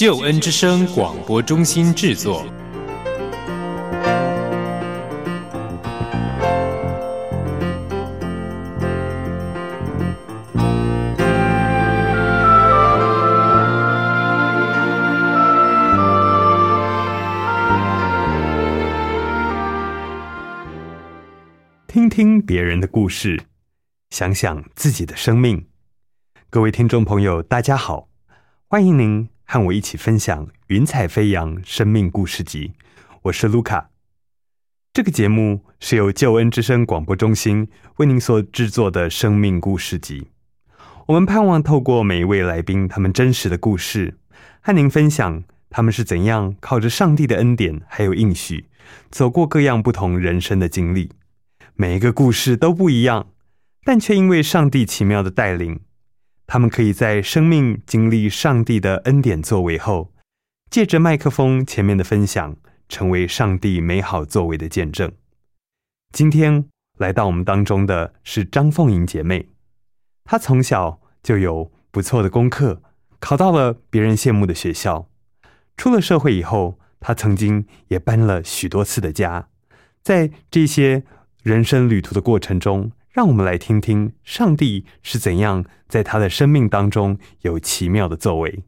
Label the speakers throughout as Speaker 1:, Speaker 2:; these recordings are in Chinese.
Speaker 1: 救恩之声广播中心制作。
Speaker 2: 听听别人的故事，想想自己的生命。各位听众朋友，大家好，欢迎您和我一起分享《云彩飞扬生命故事集》。我是卢卡。这个节目是由救恩之声广播中心为您所制作的生命故事集。我们盼望透过每一位来宾他们真实的故事，和您分享他们是怎样靠着上帝的恩典还有应许，走过各样不同人生的经历。每一个故事都不一样，但却因为上帝奇妙的带领，他们可以在生命经历上帝的恩典作为后，借着麦克风前面的分享，成为上帝美好作为的见证。今天来到我们当中的是张凤莹姐妹，她从小就有不错的功课，考到了别人羡慕的学校。出了社会以后，她曾经也搬了许多次的家，在这些。人生旅途的过程中，让我们来听听上帝是怎样在他的生命当中有奇妙的作为。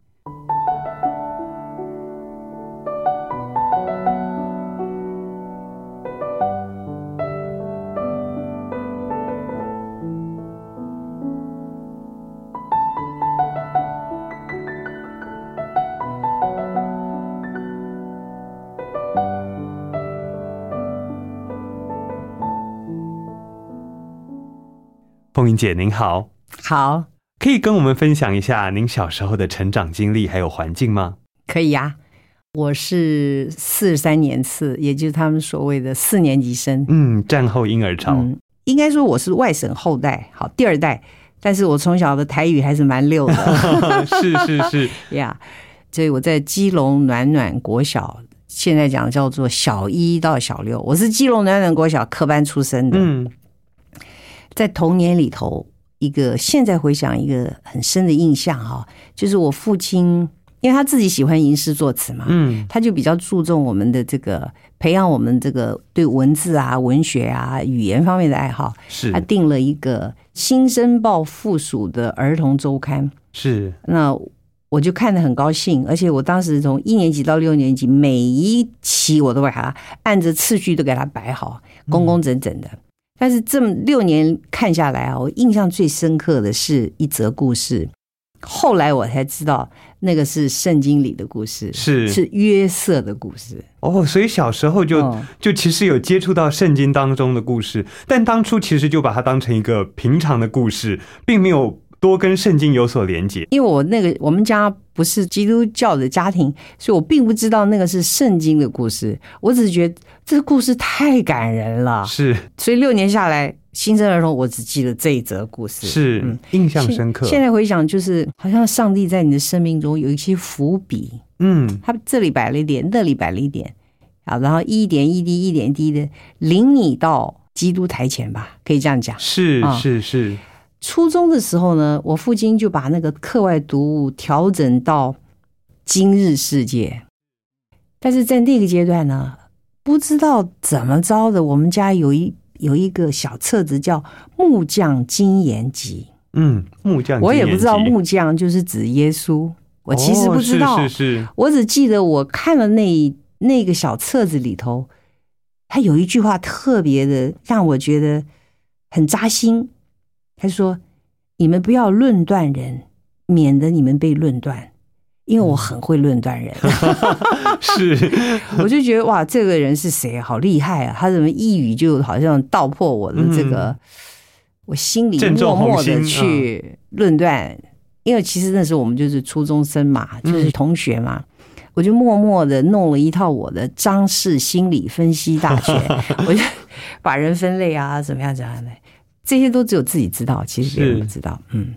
Speaker 2: 姐您好，
Speaker 3: 好，
Speaker 2: 可以跟我们分享一下您小时候的成长经历还有环境吗？
Speaker 3: 可以呀。我是四十三年次，也就是他们所谓的四年级生。
Speaker 2: 嗯，战后婴儿潮。
Speaker 3: 嗯，应该说我是外省后代，好第二代，但是我从小的台语还是蛮溜的。
Speaker 2: 是是是
Speaker 3: 呀，所以我在基隆暖暖国小，现在讲叫做小一到小六，我是基隆暖暖国小科班出身的。
Speaker 2: 嗯。
Speaker 3: 在童年里头，一个现在回想一个很深的印象哈，就是我父亲，因为他自己喜欢吟诗作词嘛，
Speaker 2: 嗯，
Speaker 3: 他就比较注重我们的这个培养我们这个对文字啊、文学啊、语言方面的爱好。
Speaker 2: 是
Speaker 3: 他定了一个《新生报》附属的儿童周刊，
Speaker 2: 是
Speaker 3: 那我就看得很高兴，而且我当时从一年级到六年级，每一期我都把它按着次序都给它摆好，工工整整的。但是这么六年看下来啊，我印象最深刻的是一则故事。后来我才知道，那个是圣经里的故事，
Speaker 2: 是
Speaker 3: 是约瑟的故事。
Speaker 2: 哦，所以小时候就就其实有接触到圣经当中的故事，但当初其实就把它当成一个平常的故事，并没有。多跟圣经有所连接，
Speaker 3: 因为我那个我们家不是基督教的家庭，所以我并不知道那个是圣经的故事。我只是觉得这个故事太感人了，
Speaker 2: 是。
Speaker 3: 所以六年下来，新生儿童我只记得这一则故事，
Speaker 2: 是印象深刻。
Speaker 3: 现在回想，就是好像上帝在你的生命中有一些伏笔，
Speaker 2: 嗯，
Speaker 3: 他这里摆了一点，那里摆了一点，啊，然后一点一滴，一点一滴的领你到基督台前吧，可以这样讲，
Speaker 2: 是是是。
Speaker 3: 初中的时候呢，我父亲就把那个课外读物调整到今日世界，但是在那个阶段呢，不知道怎么着的，我们家有一有一个小册子叫《木匠金言集》。
Speaker 2: 嗯，木匠，
Speaker 3: 我也不知道木匠就是指耶稣，我其实不知道，
Speaker 2: 是是，
Speaker 3: 我只记得我看了那那个小册子里头，他有一句话特别的让我觉得很扎心。他说：“你们不要论断人，免得你们被论断，因为我很会论断人。”
Speaker 2: 是，
Speaker 3: 我就觉得哇，这个人是谁？好厉害啊！他怎么一语就好像道破我的这个，我心里默默的去论断。因为其实那时候我们就是初中生嘛，就是同学嘛，我就默默的弄了一套我的张氏心理分析大全，我就把人分类啊，怎么样怎么样的，这些都只有自己知道，其实别人不知道。嗯，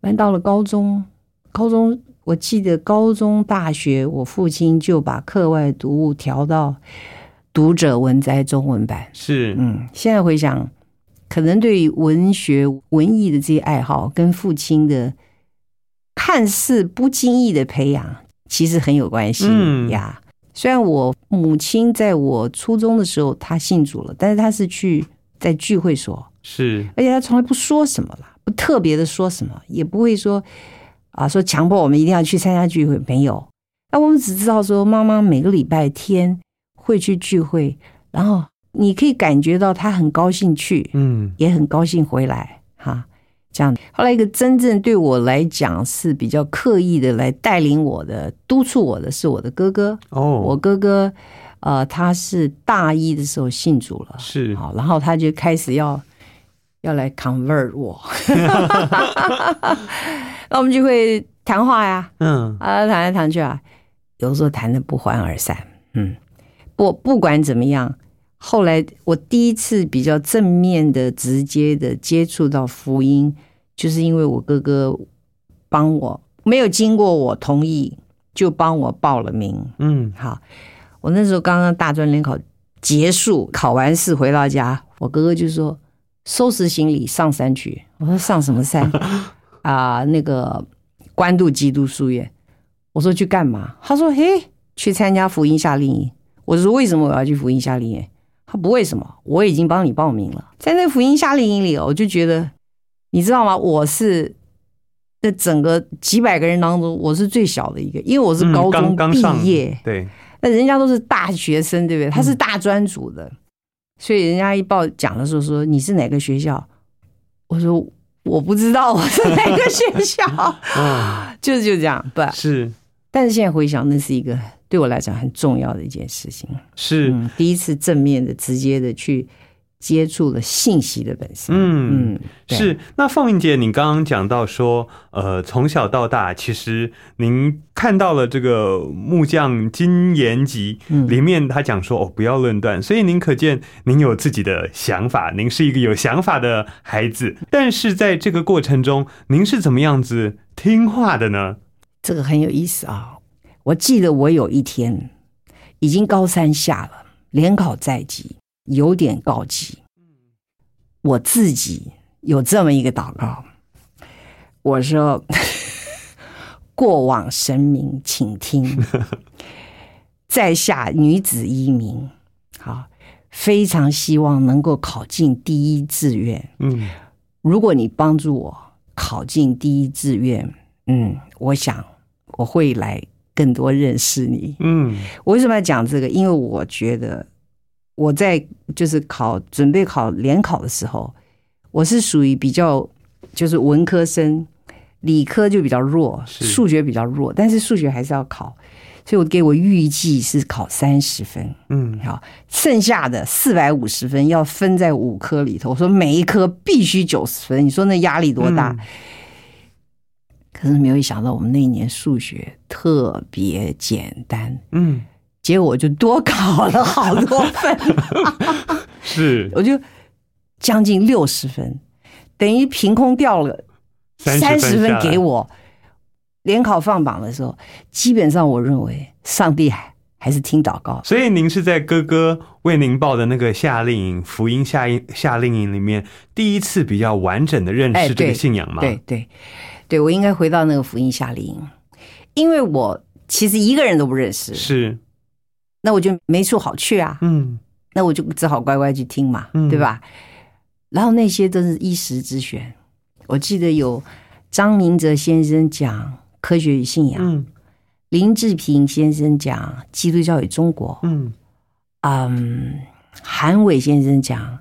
Speaker 3: 完到了高中，高中我记得高中、大学，我父亲就把课外读物调到读者文摘中文版。
Speaker 2: 是，
Speaker 3: 嗯，现在回想，可能对于文学、文艺的这些爱好，跟父亲的看似不经意的培养，其实很有关系
Speaker 2: 嗯
Speaker 3: 呀。虽然我母亲在我初中的时候她信主了，但是她是去在聚会所，
Speaker 2: 是，
Speaker 3: 而且他从来不说什么啦，不特别的说什么，也不会说啊说强迫我们一定要去参加聚会，没有。那我们只知道说，妈妈每个礼拜天会去聚会，然后你可以感觉到她很高兴去，
Speaker 2: 嗯，
Speaker 3: 也很高兴回来哈。这样，后来一个真正对我来讲是比较刻意的来带领我的、督促我的是我的哥哥。
Speaker 2: 哦，
Speaker 3: 我哥哥，呃，他是大一的时候信主了，
Speaker 2: 是，
Speaker 3: 好，然后他就开始要要来 convert 我，那我们就会谈话呀，
Speaker 2: 嗯，
Speaker 3: 啊，谈来谈去啊，有时候谈的不欢而散。嗯，不不管怎么样，后来我第一次比较正面的、直接的接触到福音，就是因为我哥哥帮我，没有经过我同意就帮我报了名。
Speaker 2: 嗯，
Speaker 3: 好，我那时候刚刚大专联考结束，考完试回到家，我哥哥就说收拾行李上山去。我说上什么山？啊、那个关渡基督书院。我说去干嘛？他说嘿，去参加福音夏令营。我说为什么我要去福音夏令营？他不为什么，我已经帮你报名了。在那福音夏令营里，我就觉得，你知道吗？我是那整个几百个人当中，我是最小的一个，因为我是
Speaker 2: 嗯
Speaker 3: 高中毕
Speaker 2: 刚刚上
Speaker 3: 业。
Speaker 2: 对，
Speaker 3: 那人家都是大学生，对不对？他是大专组的，所以人家一报讲的时候说你是哪个学校，我说我不知道我是哪个学校，
Speaker 2: 啊，
Speaker 3: 就是就这样。不。
Speaker 2: 是。
Speaker 3: 但是现在回想，那是一个对我来讲很重要的一件事情。
Speaker 2: 是，
Speaker 3: 嗯，第一次正面的、直接的去接触了信息的本身。
Speaker 2: 嗯
Speaker 3: 嗯，
Speaker 2: 是，那凤英姐，你刚刚讲到说，呃，从小到大，其实您看到了这个木匠金言集
Speaker 3: 嗯
Speaker 2: 里面，他讲说哦，不要论断，所以您可见您有自己的想法，您是一个有想法的孩子。但是在这个过程中，您是怎么样子听话的呢？
Speaker 3: 这个很有意思啊！我记得我有一天已经高三下了，联考在即，有点告急。我自己有这么一个祷告，我说：“ 过往神明，请听，在下女子一名，好，非常希望能够考进第一志愿。
Speaker 2: 嗯
Speaker 3: 如果你帮助我考进第一志愿，嗯，我想我会来更多认识你。
Speaker 2: 嗯
Speaker 3: 我为什么要讲这个？因为我觉得我在就是考准备考联考的时候，我是属于比较就是文科生，理科就比较弱，数学比较弱，但是数学还是要考，所以我给我预计是考三十分。
Speaker 2: 嗯，
Speaker 3: 好，剩下的四百五十分要分在五科里头。我说每一科必须九十分，你说那压力多大？
Speaker 2: 嗯
Speaker 3: 可是没有想到，我们那一年数学特别简单，
Speaker 2: 嗯，
Speaker 3: 结果我就多考了好多分，
Speaker 2: 是。
Speaker 3: 我就将近六十分，等于凭空掉了
Speaker 2: 30
Speaker 3: 三十分给我。联考放榜的时候，基本上我认为上帝还还是听祷告，
Speaker 2: 所以您是在哥哥为您报的那个夏令营福音夏令夏令营里面，第一次比较完整的认
Speaker 3: 哎
Speaker 2: 识这个信仰吗？
Speaker 3: 对对。对，我应该回到那个福音夏令。营，因为我其实一个人都不认识，
Speaker 2: 是，
Speaker 3: 那我就没处好去啊，
Speaker 2: 嗯。
Speaker 3: 那我就只好乖乖去听嘛，
Speaker 2: 嗯。
Speaker 3: 对吧？然后那些都是一时之选，我记得有张明哲先生讲科学与信仰，
Speaker 2: 嗯。
Speaker 3: 林志平先生讲基督教与中国，
Speaker 2: 嗯。
Speaker 3: 嗯，韩伟先生讲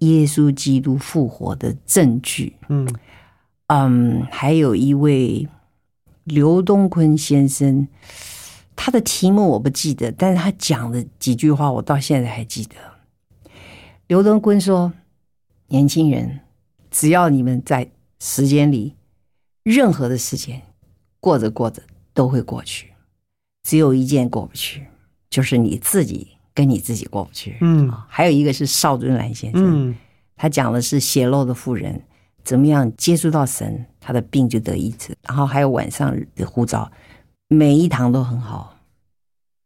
Speaker 3: 耶稣基督复活的证据，
Speaker 2: 嗯。
Speaker 3: 嗯，还有一位刘东坤先生，他的题目我不记得，但是他讲的几句话我到现在还记得。刘东坤说：“年轻人，只要你们在时间里，任何的时间过着过着都会过去，只有一件过不去，就是你自己跟你自己过不去。
Speaker 2: 嗯
Speaker 3: 啊还有一个是邵尊兰先生，
Speaker 2: 嗯
Speaker 3: 他讲的是血漏的妇人怎么样接触到神，他的病就得医治。然后还有晚上的呼召，每一堂都很好，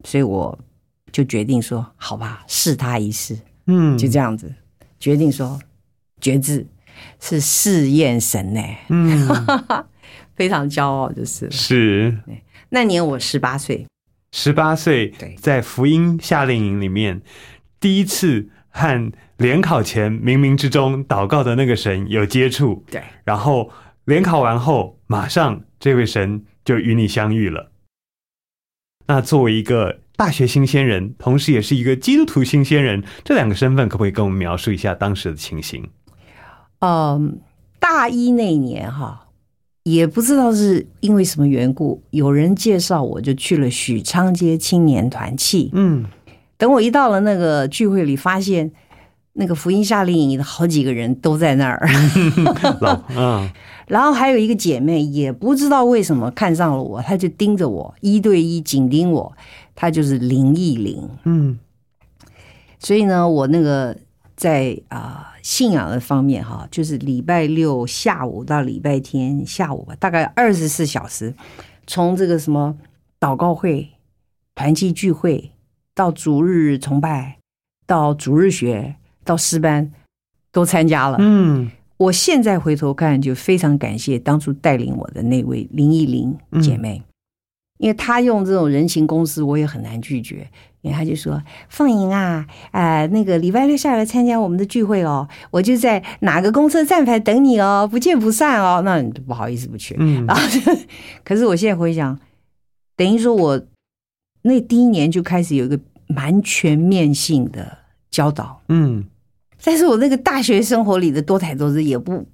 Speaker 3: 所以我就决定说，好吧，试他一试，
Speaker 2: 嗯，
Speaker 3: 就这样子。决定说，觉志是试验神呢、
Speaker 2: 嗯，
Speaker 3: 非常骄傲就是。
Speaker 2: 是。
Speaker 3: 那年我十八岁，
Speaker 2: 十八岁
Speaker 3: 对，
Speaker 2: 在福音夏令营里面，第一次和联考前冥冥之中祷告的那个神有接触，
Speaker 3: 对，
Speaker 2: 然后联考完后，马上这位神就与你相遇了。那作为一个大学新鲜人，同时也是一个基督徒新鲜人，这两个身份可不可以跟我们描述一下当时的情形？
Speaker 3: 嗯，大一那年哈，也不知道是因为什么缘故，有人介绍我就去了许昌街青年团契。
Speaker 2: 嗯
Speaker 3: 等我一到了那个聚会里，发现那个福音夏令营的好几个人都在那儿，
Speaker 2: 老嗯
Speaker 3: 然后还有一个姐妹也不知道为什么看上了我，她就盯着我，一对一紧盯我，她就是林忆玲。
Speaker 2: 嗯。
Speaker 3: 所以呢，我那个在啊、信仰的方面哈，就是礼拜六下午到礼拜天下午吧，大概二十四小时，从这个什么祷告会、团契聚会到逐日崇拜，到逐日学，到师班，都参加了。
Speaker 2: 嗯
Speaker 3: 我现在回头看，就非常感谢当初带领我的那位林忆玲姐妹，因为她用这种人情公司，我也很难拒绝。因为她就说：“凤莹啊，呃，那个礼拜六下来参加我们的聚会哦，我就在哪个公车站牌等你哦，不见不散哦。”那不好意思不去。
Speaker 2: 嗯
Speaker 3: 然后就，可是我现在回想，等于说我那第一年就开始有一个蛮全面性的教导。
Speaker 2: 嗯
Speaker 3: 但是我那个大学生活里的多才多姿也不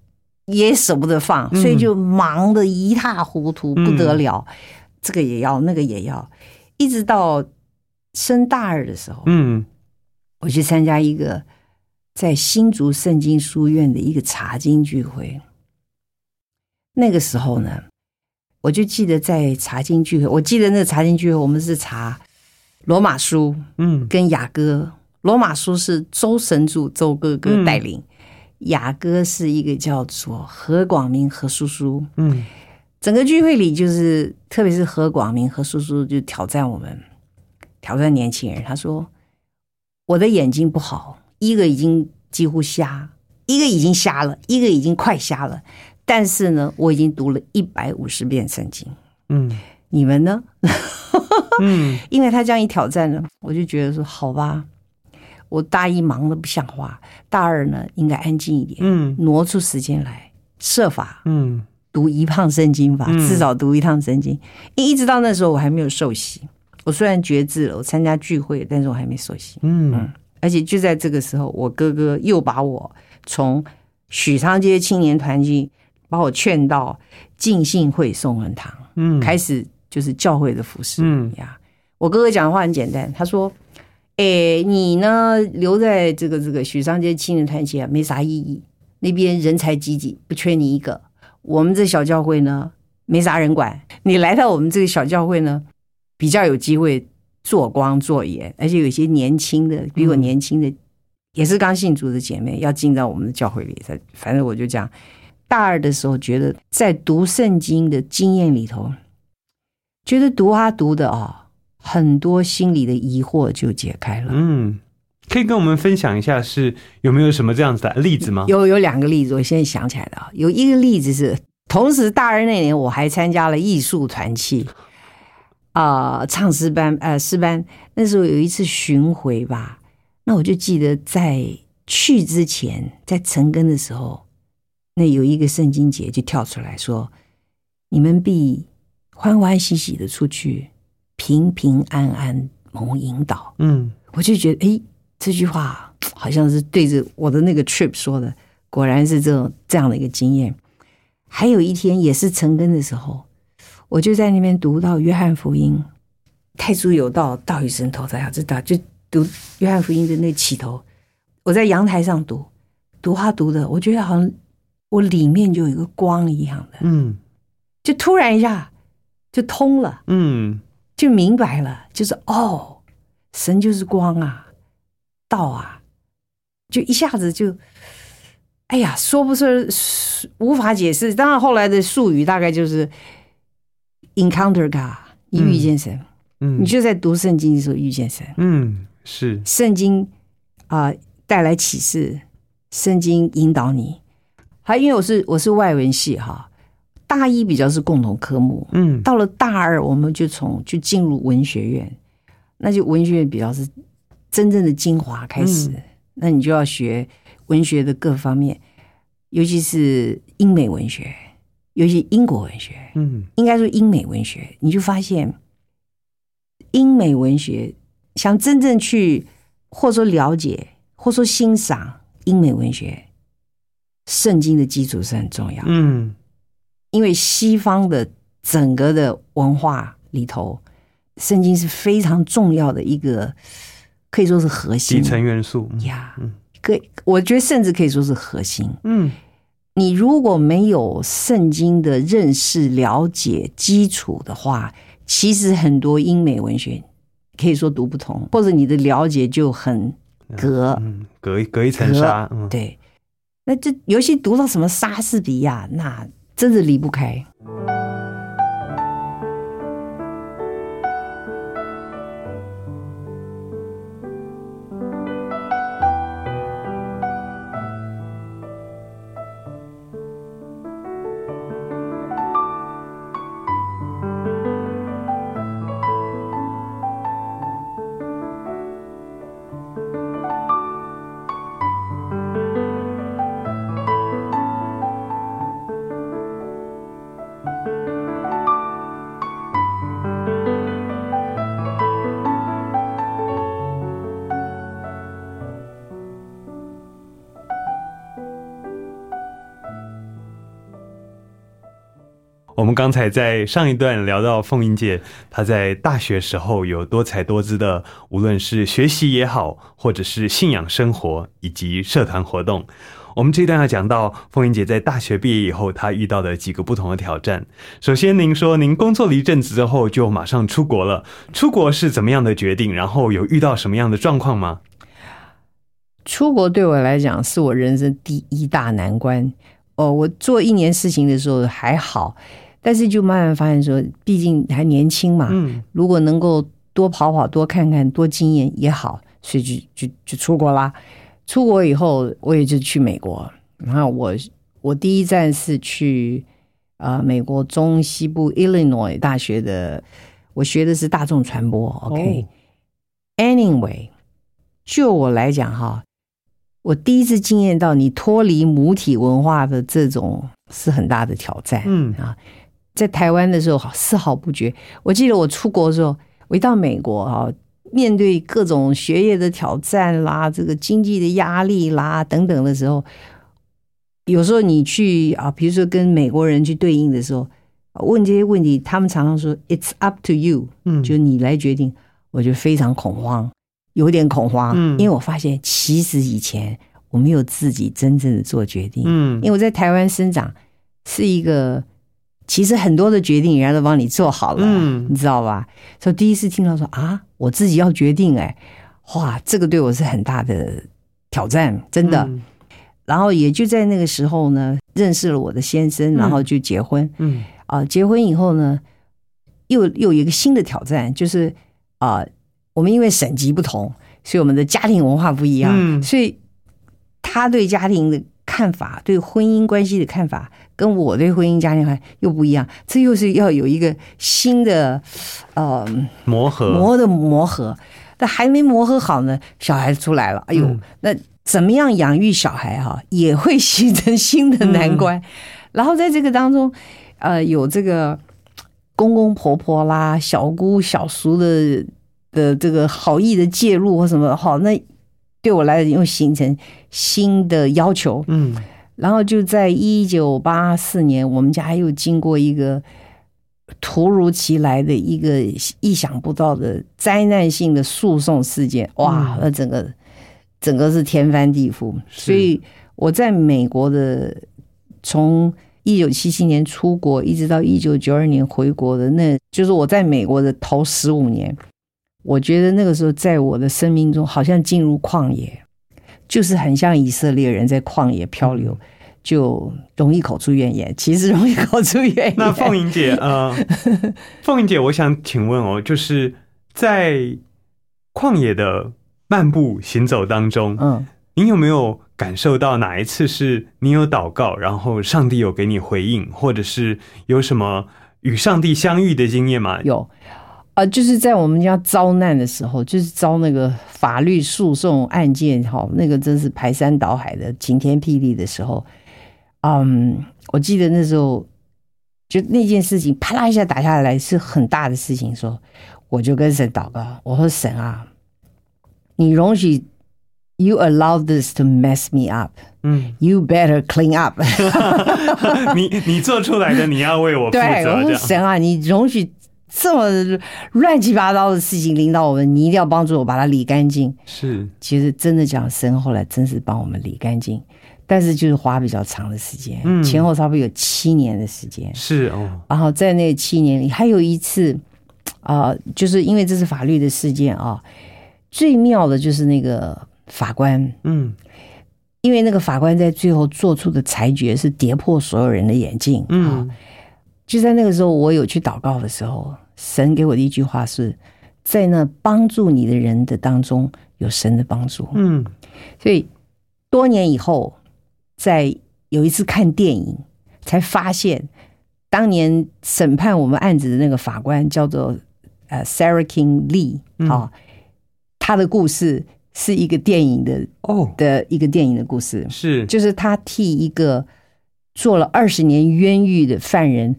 Speaker 3: 也舍不得放，
Speaker 2: 嗯
Speaker 3: 所以就忙得一塌糊涂，不得了。这个也要，那个也要，一直到升大二的时候，
Speaker 2: 嗯
Speaker 3: 我去参加一个在新竹圣经书院的一个查经聚会。那个时候呢，我就记得在查经聚会，我记得那个查经聚会，我们是查罗马书，
Speaker 2: 嗯
Speaker 3: 跟雅歌。罗马书是周神主周哥哥带领，雅歌是一个叫做何广明何叔叔。
Speaker 2: 嗯
Speaker 3: 整个聚会里，就是特别是何广明何叔叔就挑战我们，挑战年轻人。他说：“我的眼睛不好，一个已经几乎瞎，一个已经瞎了，一个已经快瞎了。但是呢，我已经读了一百五十遍圣经。
Speaker 2: 嗯
Speaker 3: 你们呢？”
Speaker 2: 嗯
Speaker 3: 因为他这样一挑战呢，我就觉得说好吧，我大一忙得不像话，大二呢应该安静一点，
Speaker 2: 嗯
Speaker 3: 挪出时间来设法
Speaker 2: 嗯
Speaker 3: 读一趟圣经吧，
Speaker 2: 嗯
Speaker 3: 至少读一趟圣经。一直到那时候我还没有受洗，我虽然觉志了，我参加聚会，但是我还没受洗。
Speaker 2: 嗯
Speaker 3: 而且就在这个时候，我哥哥又把我从许昌街青年团契把我劝到浸信会宋文堂，
Speaker 2: 嗯
Speaker 3: 开始就是教会的服饰。
Speaker 2: 嗯
Speaker 3: 呀，我哥哥讲的话很简单，他说：“诶，你呢留在这个这个许昌街青年团契啊，没啥意义，那边人才济济，不缺你一个。我们这小教会呢，没啥人管，你来到我们这个小教会呢，比较有机会做光做盐，而且有些年轻的，比我年轻的，也是刚信主的姐妹要进到我们的教会里。才反正我就讲，大二的时候觉得在读圣经的经验里头，觉得读啊读的啊、很多心里的疑惑就解开了。
Speaker 2: 嗯，可以跟我们分享一下是有没有什么这样子的例子吗？
Speaker 3: 有有两个例子，我现在想起来的啊，有一个例子是，同时大二那年我还参加了艺术团契，啊、唱诗班，呃，诗班。那时候有一次巡回吧，那我就记得在去之前，在成根的时候，那有一个圣经节就跳出来说：“你们必欢欢喜喜的出去，平平安安蒙引导。”
Speaker 2: 嗯
Speaker 3: 我就觉得，哎，这句话 好像是对着我的那个 trip 说的，果然是这种这样的一个经验。还有一天也是成根的时候，我就在那边读到约翰福音，太初有道，道与神同在，要知道，就读约翰福音的那起头。我在阳台上读，读他读的，我觉得好像我里面就有一个光一样的，
Speaker 2: 嗯
Speaker 3: 就突然一下就通了。
Speaker 2: 嗯
Speaker 3: 就明白了，就是哦，神就是光啊，道啊，就一下子就，哎呀，说不出，无法解释。当然后来的术语大概就是 encounter God，你遇见神，
Speaker 2: 嗯
Speaker 3: 你就在读圣经的时候遇见神。
Speaker 2: 嗯是
Speaker 3: 圣经啊、带来启示，圣经引导你。还因为我是我是外文系哈，大一比较是共同科目，
Speaker 2: 嗯。
Speaker 3: 到了大二我们就从就进入文学院，那就文学院比较是真正的精华开始，
Speaker 2: 嗯。
Speaker 3: 那你就要学文学的各方面，尤其是英美文学，尤其英国文学，
Speaker 2: 嗯。
Speaker 3: 应该说英美文学，你就发现英美文学想真正去或者说了解或者说欣赏英美文学，圣经的基础是很重要，
Speaker 2: 嗯
Speaker 3: 因为西方的整个的文化里头，圣经是非常重要的一个，可以说是核心
Speaker 2: 底层元素，嗯
Speaker 3: 呀
Speaker 2: 嗯。
Speaker 3: 可以，我觉得甚至可以说是核心。
Speaker 2: 嗯
Speaker 3: 你如果没有圣经的认识、了解基础的话，其实很多英美文学可以说读不通，或者你的了解就很隔。
Speaker 2: 嗯，隔一隔一层纱，嗯，
Speaker 3: 对，那这尤其读到什么莎士比亚，那真的离不开。
Speaker 2: 我们刚才在上一段聊到凤英姐，她在大学时候有多彩多姿的，无论是学习也好，或者是信仰生活以及社团活动。我们这段要讲到凤英姐在大学毕业以后，她遇到的几个不同的挑战。首先，您说您工作了一阵子之后就马上出国了，出国是怎么样的决定？然后有遇到什么样的状况吗？
Speaker 3: 出国对我来讲是我人生第一大难关。哦，我做一年事情的时候还好，但是就慢慢发现说，毕竟还年轻嘛，
Speaker 2: 嗯
Speaker 3: 如果能够多跑跑、多看看、多经验也好，所以就就就出国啦。出国以后，我也就去美国。然后我我第一站是去呃美国中西部 Illinois 大学的，我学的是大众传播。OK，、Anyway，就我来讲哈，我第一次经验到你脱离母体文化的这种是很大的挑战。
Speaker 2: 嗯
Speaker 3: 啊，在台湾的时候丝毫不觉。我记得我出国的时候，我一到美国哈，面对各种学业的挑战啦，这个经济的压力啦等等的时候，有时候你去啊，比如说跟美国人去对应的时候，啊问这些问题，他们常常说 "It's up to you"，
Speaker 2: 嗯
Speaker 3: 就你来决定。我就非常恐慌，有点恐慌，
Speaker 2: 嗯
Speaker 3: 因为我发现其实以前我没有自己真正的做决定，
Speaker 2: 嗯
Speaker 3: 因为我在台湾生长是一个，其实很多的决定人家都帮你做好了，
Speaker 2: 嗯
Speaker 3: 你知道吧？所以第一次听到说啊，我自己要决定、哎，哇，这个对我是很大的挑战，真的。
Speaker 2: 嗯
Speaker 3: 然后也就在那个时候呢，认识了我的先生，然后就结婚。
Speaker 2: 嗯
Speaker 3: 啊、结婚以后呢，又又有一个新的挑战，就是啊、我们因为省级不同，所以我们的家庭文化不一样，
Speaker 2: 嗯
Speaker 3: 所以他对家庭的看法，对婚姻关系的看法，跟我对婚姻家庭还又不一样，这又是要有一个新的呃
Speaker 2: 磨合。
Speaker 3: 磨的磨合，但还没磨合好呢，小孩出来了，哎呦，
Speaker 2: 嗯。
Speaker 3: 那怎么样养育小孩哈、也会形成新的难关。然后在这个当中，呃，有这个公公婆婆啦、小姑小叔的的这个好意的介入或什么，好，那对我来讲又形成新的要求。
Speaker 2: 嗯
Speaker 3: 然后就在一九八四年，我们家又经过一个突如其来的一个意想不到的灾难性的诉讼事件，哇
Speaker 2: 嗯，
Speaker 3: 那整个整个是天翻地覆。所以我在美国的从一九七七年出国，一直到一九九二年回国的，那就是我在美国的头十五年。我觉得那个时候，在我的生命中，好像进入旷野，就是很像以色列人在旷野漂流，就容易口出怨言。其实容易口出怨言。
Speaker 2: 那凤英姐，呃，凤英姐，我想请问哦，就是在旷野的漫步行走当中，
Speaker 3: 嗯，
Speaker 2: 您有没有感受到哪一次是你有祷告，然后上帝有给你回应，或者是有什么与上帝相遇的经验吗？
Speaker 3: 有。啊，就是在我们家遭难的时候，就是遭那个法律诉讼案件，哈，那个真是排山倒海的晴天霹雳的时候。嗯，我记得那时候，就那件事情啪啦一下打下来是很大的事情，说我就跟神祷告，我说神啊，你容许，You allow this to mess me up，
Speaker 2: 嗯
Speaker 3: ，You better clean up。
Speaker 2: 你你做出来的，你要为我负责，
Speaker 3: 对，我
Speaker 2: 这样
Speaker 3: 说神啊，你容许这么乱七八糟的事情领导我们，你一定要帮助我把它理干净。
Speaker 2: 是。
Speaker 3: 其实真的讲，神后来真是帮我们理干净，但是就是花比较长的时间，
Speaker 2: 嗯。
Speaker 3: 前后差不多有七年的时间。
Speaker 2: 是哦，
Speaker 3: 然后在那七年里，还有一次，啊、就是因为这是法律的事件啊，最妙的就是那个法官，
Speaker 2: 嗯。
Speaker 3: 因为那个法官在最后做出的裁决是跌破所有人的眼镜，啊
Speaker 2: 嗯
Speaker 3: 就在那个时候，我有去祷告的时候，神给我的一句话是：在那帮助你的人的当中，有神的帮助。
Speaker 2: 嗯。
Speaker 3: 所以多年以后，在有一次看电影，才发现当年审判我们案子的那个法官叫做呃 Sarah King Lee
Speaker 2: 嗯。
Speaker 3: 啊、他的故事是一个电影的
Speaker 2: 哦，
Speaker 3: 的一个电影的故事，
Speaker 2: 是。
Speaker 3: 就是他替一个做了二十年冤狱的犯人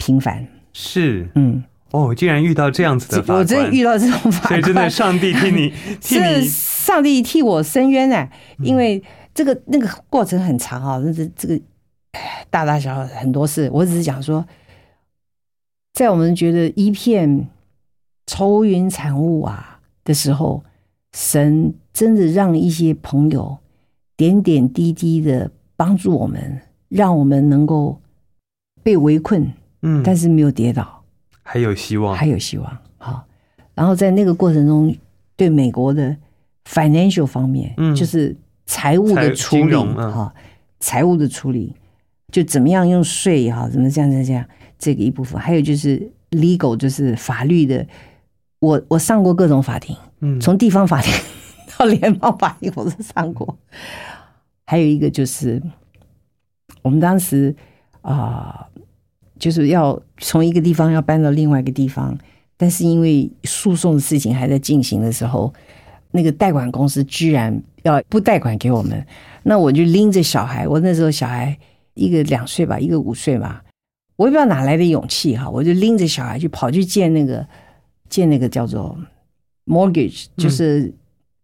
Speaker 3: 平凡。
Speaker 2: 是。
Speaker 3: 嗯，
Speaker 2: 哦，竟然遇到这样子的法官，
Speaker 3: 我真的遇到这种法官，
Speaker 2: 所以真的上帝替你 替
Speaker 3: 是
Speaker 2: 你
Speaker 3: 上帝替我伸冤哎、
Speaker 2: 嗯。
Speaker 3: 因为这个那个过程很长啊，那这这个哎大大小小很多事，我只是讲说，在我们觉得一片愁云惨雾啊的时候，神真的让一些朋友点点滴滴的帮助我们，让我们能够被围困，
Speaker 2: 嗯，
Speaker 3: 但是没有跌倒。
Speaker 2: 还有希望，
Speaker 3: 还有希望。好，然后在那个过程中，对美国的 financial 方面，
Speaker 2: 嗯
Speaker 3: 就是财务的处理，哈、财务的处理，就怎么样用税也好，怎么这样这样这样，这个一部分，还有就是 legal，就是法律的。我我上过各种法庭，
Speaker 2: 嗯
Speaker 3: 从地方法庭到联邦法庭，我都上过。还有一个就是，我们当时啊、就是要从一个地方要搬到另外一个地方，但是因为诉讼的事情还在进行的时候，那个贷款公司居然要不贷款给我们，那我就拎着小孩，我那时候小孩一个两岁吧，一个五岁吧，我也不知道哪来的勇气哈，我就拎着小孩就跑去见那个见那个叫做 mortgage，就是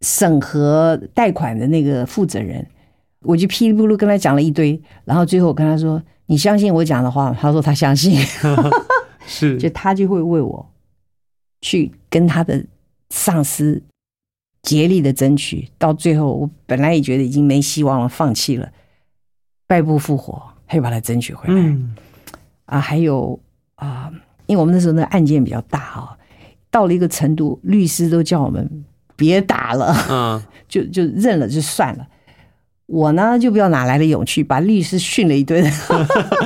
Speaker 3: 审核贷款的那个负责人，我就噼里啪啦跟他讲了一堆，然后最后跟他说：“你相信我讲的话吗？”他说他相信，
Speaker 2: 是
Speaker 3: 就他就会为我去跟他的上司竭力的争取，到最后我本来也觉得已经没希望了，放弃了，败不复活，还把他争取回来。
Speaker 2: 嗯
Speaker 3: 啊，还有啊，因为我们那时候那个案件比较大哦、到了一个程度，律师都叫我们别打了，
Speaker 2: 嗯
Speaker 3: 就就认了就算了。我呢就不知道哪来的勇气，把律师训了一顿，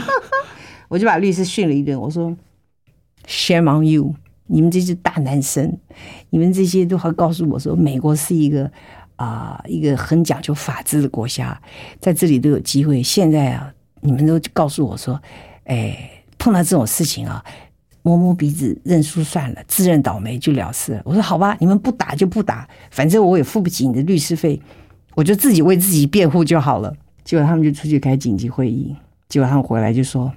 Speaker 3: 我就把律师训了一顿。我说：“Shame on you！你们这些大男生，你们这些都还告诉我说，美国是一个啊、一个很讲究法治的国家，在这里都有机会。现在啊，你们都告诉我说，哎，碰到这种事情啊，摸摸鼻子认输算了，自认倒霉就了事了。我说好吧，你们不打就不打，反正我也付不起你的律师费，我就自己为自己辩护就好了。结果他们就出去开紧急会议，结果他们回来就说：“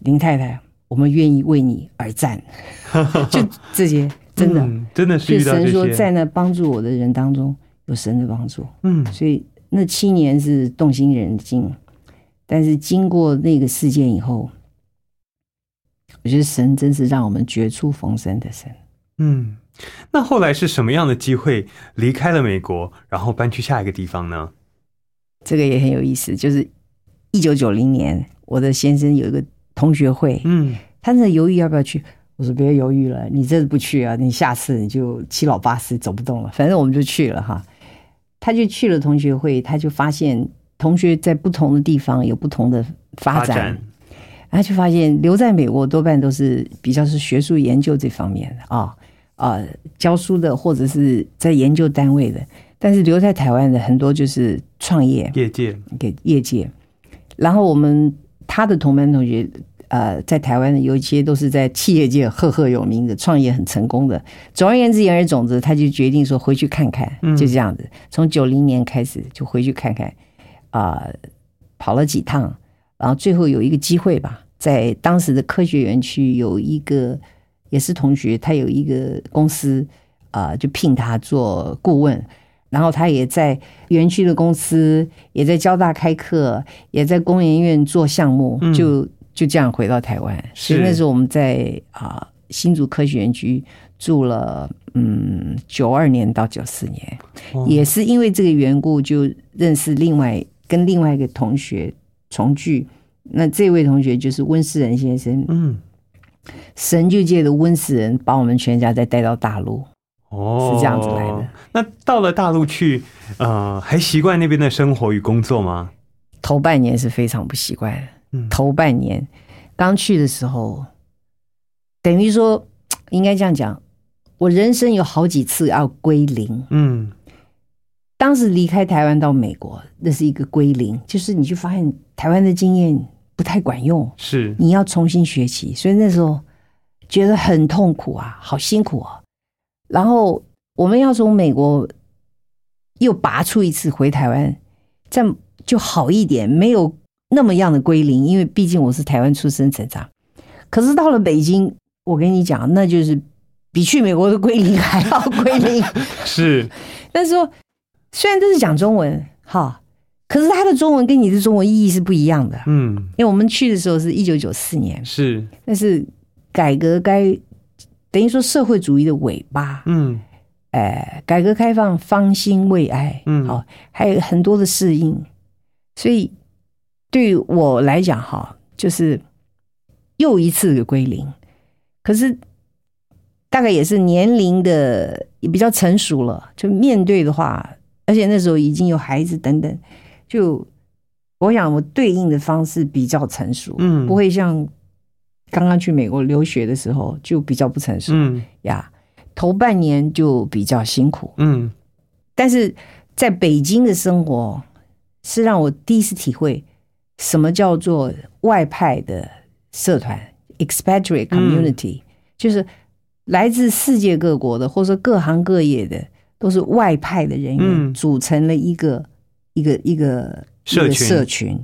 Speaker 3: 林太太，我们愿意为你而战。” 就这些，真的，
Speaker 2: 嗯真的是
Speaker 3: 神说，在那帮助我的人当中有神的帮助。
Speaker 2: 嗯
Speaker 3: 所以那七年是动心忍静，但是经过那个事件以后，我觉得神真是让我们绝处逢生的神。
Speaker 2: 嗯。那后来是什么样的机会离开了美国，然后搬去下一个地方呢？
Speaker 3: 这个也很有意思，就是一九九零年，我的先生有一个同学会，
Speaker 2: 嗯
Speaker 3: 他在犹豫要不要去。我说别犹豫了，你这次不去啊，你下次你就七老八十走不动了。反正我们就去了哈。他就去了同学会，他就发现同学在不同的地方有不同的发展，他就发现留在美国多半都是比较是学术研究这方面的啊啊、教书的或者是在研究单位的，但是留在台湾的很多就是创业，
Speaker 2: 业界
Speaker 3: 给业界。然后我们他的同班同学，呃，在台湾的有一些都是在企业界赫赫有名的，创业很成功的。总而言之，言而总之，他就决定说回去看看，就这样子。从九零年开始就回去看看，啊、跑了几趟，然后最后有一个机会吧，在当时的科学园区有一个也是同学，他有一个公司啊、就聘他做顾问。然后他也在园区的公司，也在交大开课，也在工研院做项目，
Speaker 2: 嗯
Speaker 3: 就就这样回到台湾。所以
Speaker 2: 是
Speaker 3: 那时候我们在啊、新竹科学园区住了，嗯，九二年到九四年，
Speaker 2: 哦
Speaker 3: 也是因为这个缘故，就认识另外跟另外一个同学重聚。那这位同学就是温世仁先生，
Speaker 2: 嗯
Speaker 3: 神就借着温死人把我们全家再带到大陆。
Speaker 2: 哦
Speaker 3: 是这样子来的。
Speaker 2: 那到了大陆去，呃，还习惯那边的生活与工作吗？
Speaker 3: 头半年是非常不习惯的。
Speaker 2: 嗯
Speaker 3: 头半年刚去的时候，等于说应该这样讲，我人生有好几次要归零。
Speaker 2: 嗯
Speaker 3: 当时离开台湾到美国，那是一个归零，就是你就发现台湾的经验不太管用，
Speaker 2: 是
Speaker 3: 你要重新学习，所以那时候觉得很痛苦啊，好辛苦啊。然后我们要从美国又拔出一次回台湾，这样就好一点，没有那么样的归零，因为毕竟我是台湾出生成长。可是到了北京，我跟你讲，那就是比去美国的归零还要归零。
Speaker 2: 是，
Speaker 3: 但是说，虽然都是讲中文，哈，可是他的中文跟你的中文意义是不一样的。
Speaker 2: 嗯。
Speaker 3: 因为我们去的时候是一九九四年，
Speaker 2: 是，
Speaker 3: 那是改革该等于说社会主义的尾巴，
Speaker 2: 嗯。
Speaker 3: 哎，改革开放方兴未艾，
Speaker 2: 嗯。
Speaker 3: 好、还有很多的适应，所以对于我来讲，哈，就是又一次的归零，可是大概也是年龄的也比较成熟了，就面对的话，而且那时候已经有孩子等等，就我想我对应的方式比较成熟，
Speaker 2: 嗯。
Speaker 3: 不会像刚刚去美国留学的时候就比较不成熟
Speaker 2: 嗯。
Speaker 3: 呀。头半年就比较辛苦，
Speaker 2: 嗯。
Speaker 3: 但是在北京的生活是让我第一次体会什么叫做外派的社团 （expatriate
Speaker 2: 嗯。
Speaker 3: community），、就是来自世界各国的，或者说各行各业的，都是外派的人员、
Speaker 2: 嗯。
Speaker 3: 组成了一个一个一个
Speaker 2: 社群
Speaker 3: 社群。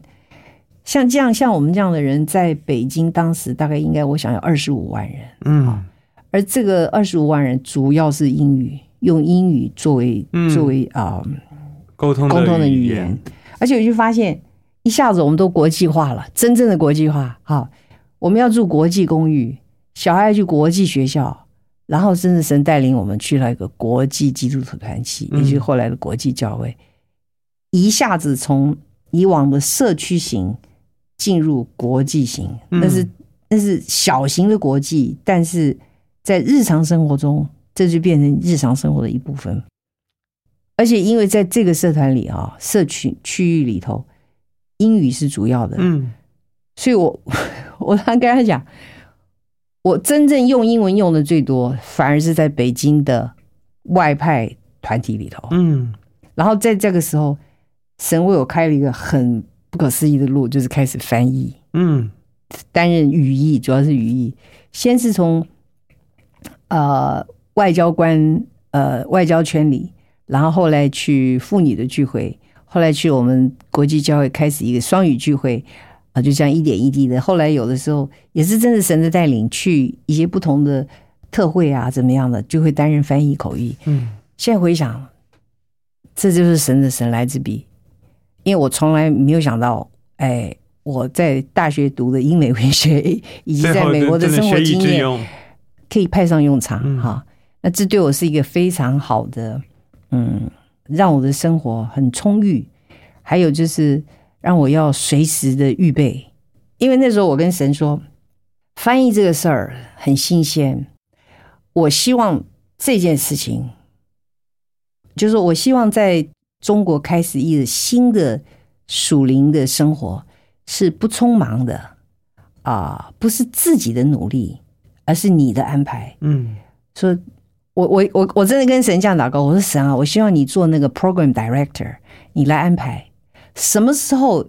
Speaker 3: 像这样，像我们这样的人，在北京当时大概应该，我想有二十五万人。
Speaker 2: 嗯
Speaker 3: 而这个二十五万人主要是英语，用英语作为、
Speaker 2: 嗯
Speaker 3: 作为啊、
Speaker 2: 沟通
Speaker 3: 沟通的语
Speaker 2: 语
Speaker 3: 言，而且我就发现一下子我们都国际化了，真正的国际化。好，我们要住国际公寓，小孩要去国际学校，然后甚至神带领我们去了一个国际基督徒团契，
Speaker 2: 嗯
Speaker 3: 也就是后来的国际教会，一下子从以往的社区型进入国际型，
Speaker 2: 嗯
Speaker 3: 那是那是小型的国际，但是在日常生活中，这就变成日常生活的一部分。而且因为在这个社团里啊，社区区域里头，英语是主要的，
Speaker 2: 嗯
Speaker 3: 所以我 我常跟他讲，我真正用英文用的最多，反而是在北京的外派团体里头。
Speaker 2: 嗯
Speaker 3: 然后在这个时候，神为我开了一个很不可思议的路，就是开始翻译，
Speaker 2: 嗯
Speaker 3: 担任语义，主要是语义。先是从呃外交官呃外交圈里，然后后来去妇女的聚会，后来去我们国际教会开始一个双语聚会啊、就这样一点一滴的。后来有的时候也是真的神的带领，去一些不同的特会啊怎么样的，就会担任翻译口译。
Speaker 2: 嗯
Speaker 3: 现在回想，这就是神的神来之笔，因为我从来没有想到，哎，我在大学读的英美文学 以及在美国的生活经验，可以派上用场
Speaker 2: 嗯
Speaker 3: 哈。那这对我是一个非常好的，嗯，让我的生活很充裕。还有就是让我要随时的预备，因为那时候我跟神说，翻译这个事儿很新鲜，我希望这件事情，就是我希望在中国开始一个新的属灵的生活，是不匆忙的啊，不是自己的努力，而是你的安排。
Speaker 2: 嗯
Speaker 3: 说，我我我我真的跟神这样祷告，我说神啊，我希望你做那个 program director，你来安排什么时候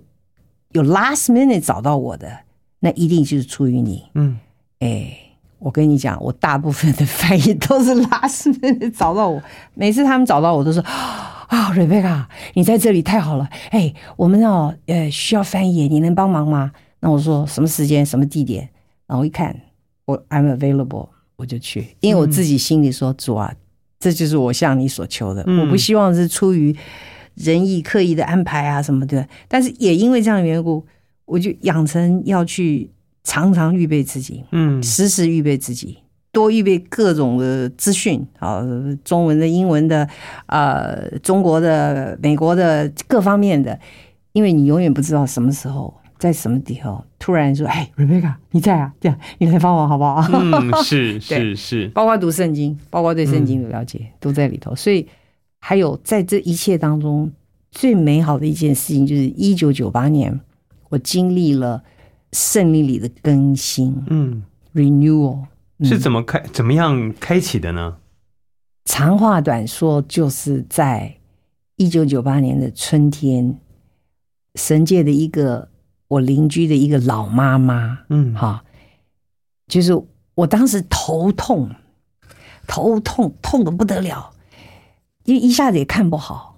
Speaker 3: 有 last minute 找到我的，那一定就是出于你。
Speaker 2: 嗯
Speaker 3: 哎，我跟你讲，我大部分的翻译都是 last minute 找到我，每次他们找到我都说啊，Rebecca，你在这里太好了，哎，我们哦呃需要翻译，你能帮忙吗？那我说什么时间，什么地点，然后一看我 I'm available，我就去，因为我自己心里说、主啊，这就是我向你所求的，
Speaker 2: 嗯。
Speaker 3: 我不希望是出于仁义刻意的安排啊什么的，但是也因为这样的缘故，我就养成要去常常预备自己，
Speaker 2: 嗯。
Speaker 3: 时时预备自己，多预备各种的资讯啊，中文的、英文的、呃，中国的、美国的各方面的，因为你永远不知道什么时候在什么地方突然说：“哎，Rebecca，你在啊？这样你来帮我好不好？”
Speaker 2: 嗯，是 是是，
Speaker 3: 包括读圣经，包括对圣经的了解、都在里头。所以还有在这一切当中，最美好的一件事情就是一九九八年，我经历了圣灵里的更新
Speaker 2: 嗯
Speaker 3: ，（renewal）。
Speaker 2: 是怎么开怎么样开启的呢？
Speaker 3: 长话短说，就是在一九九八年的春天，神界的一个我邻居的一个老妈妈，
Speaker 2: 嗯
Speaker 3: 哈，就是我当时头痛，头痛痛的不得了，因为一下子也看不好。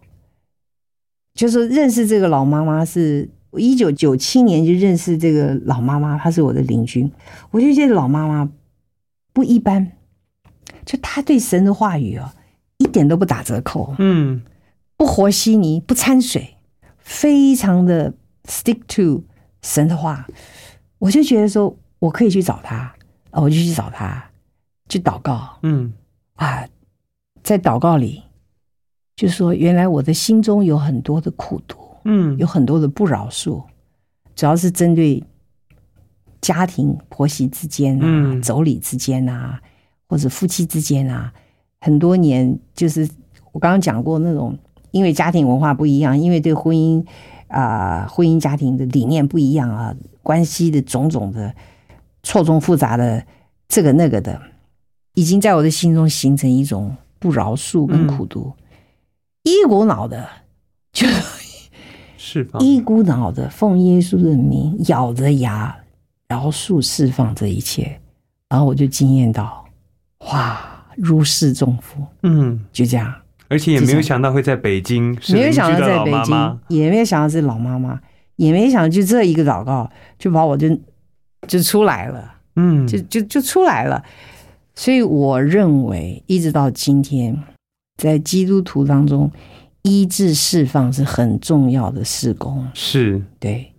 Speaker 3: 就是认识这个老妈妈是，我一九九七年就认识这个老妈妈，她是我的邻居，我就觉得老妈妈不一般，就他对神的话语哦，一点都不打折扣，
Speaker 2: 嗯。
Speaker 3: 不和稀泥，不掺水，非常的 stick to 神的话，我就觉得说我可以去找他，啊，我就去找他，去祷告。
Speaker 2: 嗯。
Speaker 3: 啊，在祷告里就说，原来我的心中有很多的苦毒，
Speaker 2: 嗯。
Speaker 3: 有很多的不饶恕，主要是针对家庭婆媳之间啊、
Speaker 2: 嗯。
Speaker 3: 妯娌之间啊，或者夫妻之间啊，很多年就是我刚刚讲过那种，因为家庭文化不一样，因为对婚姻啊、婚姻家庭的理念不一样啊，关系的种种的错综复杂的这个那个的，已经在我的心中形成一种不饶恕跟苦毒，一股脑的就。
Speaker 2: 释放。
Speaker 3: 一股脑的奉耶稣的名，咬着牙饶恕释放这一切，然后我就惊艳到，哇，如释重负，
Speaker 2: 嗯，
Speaker 3: 就这样，
Speaker 2: 而且也没有想到会在北京是
Speaker 3: 没有想到在北京，也没有想到是老妈妈，也没想到就这一个祷告就把我就就出来了，
Speaker 2: 嗯。
Speaker 3: 就就就出来了，所以我认为一直到今天，在基督徒当中，医治释放是很重要的事工，
Speaker 2: 是。
Speaker 3: 对。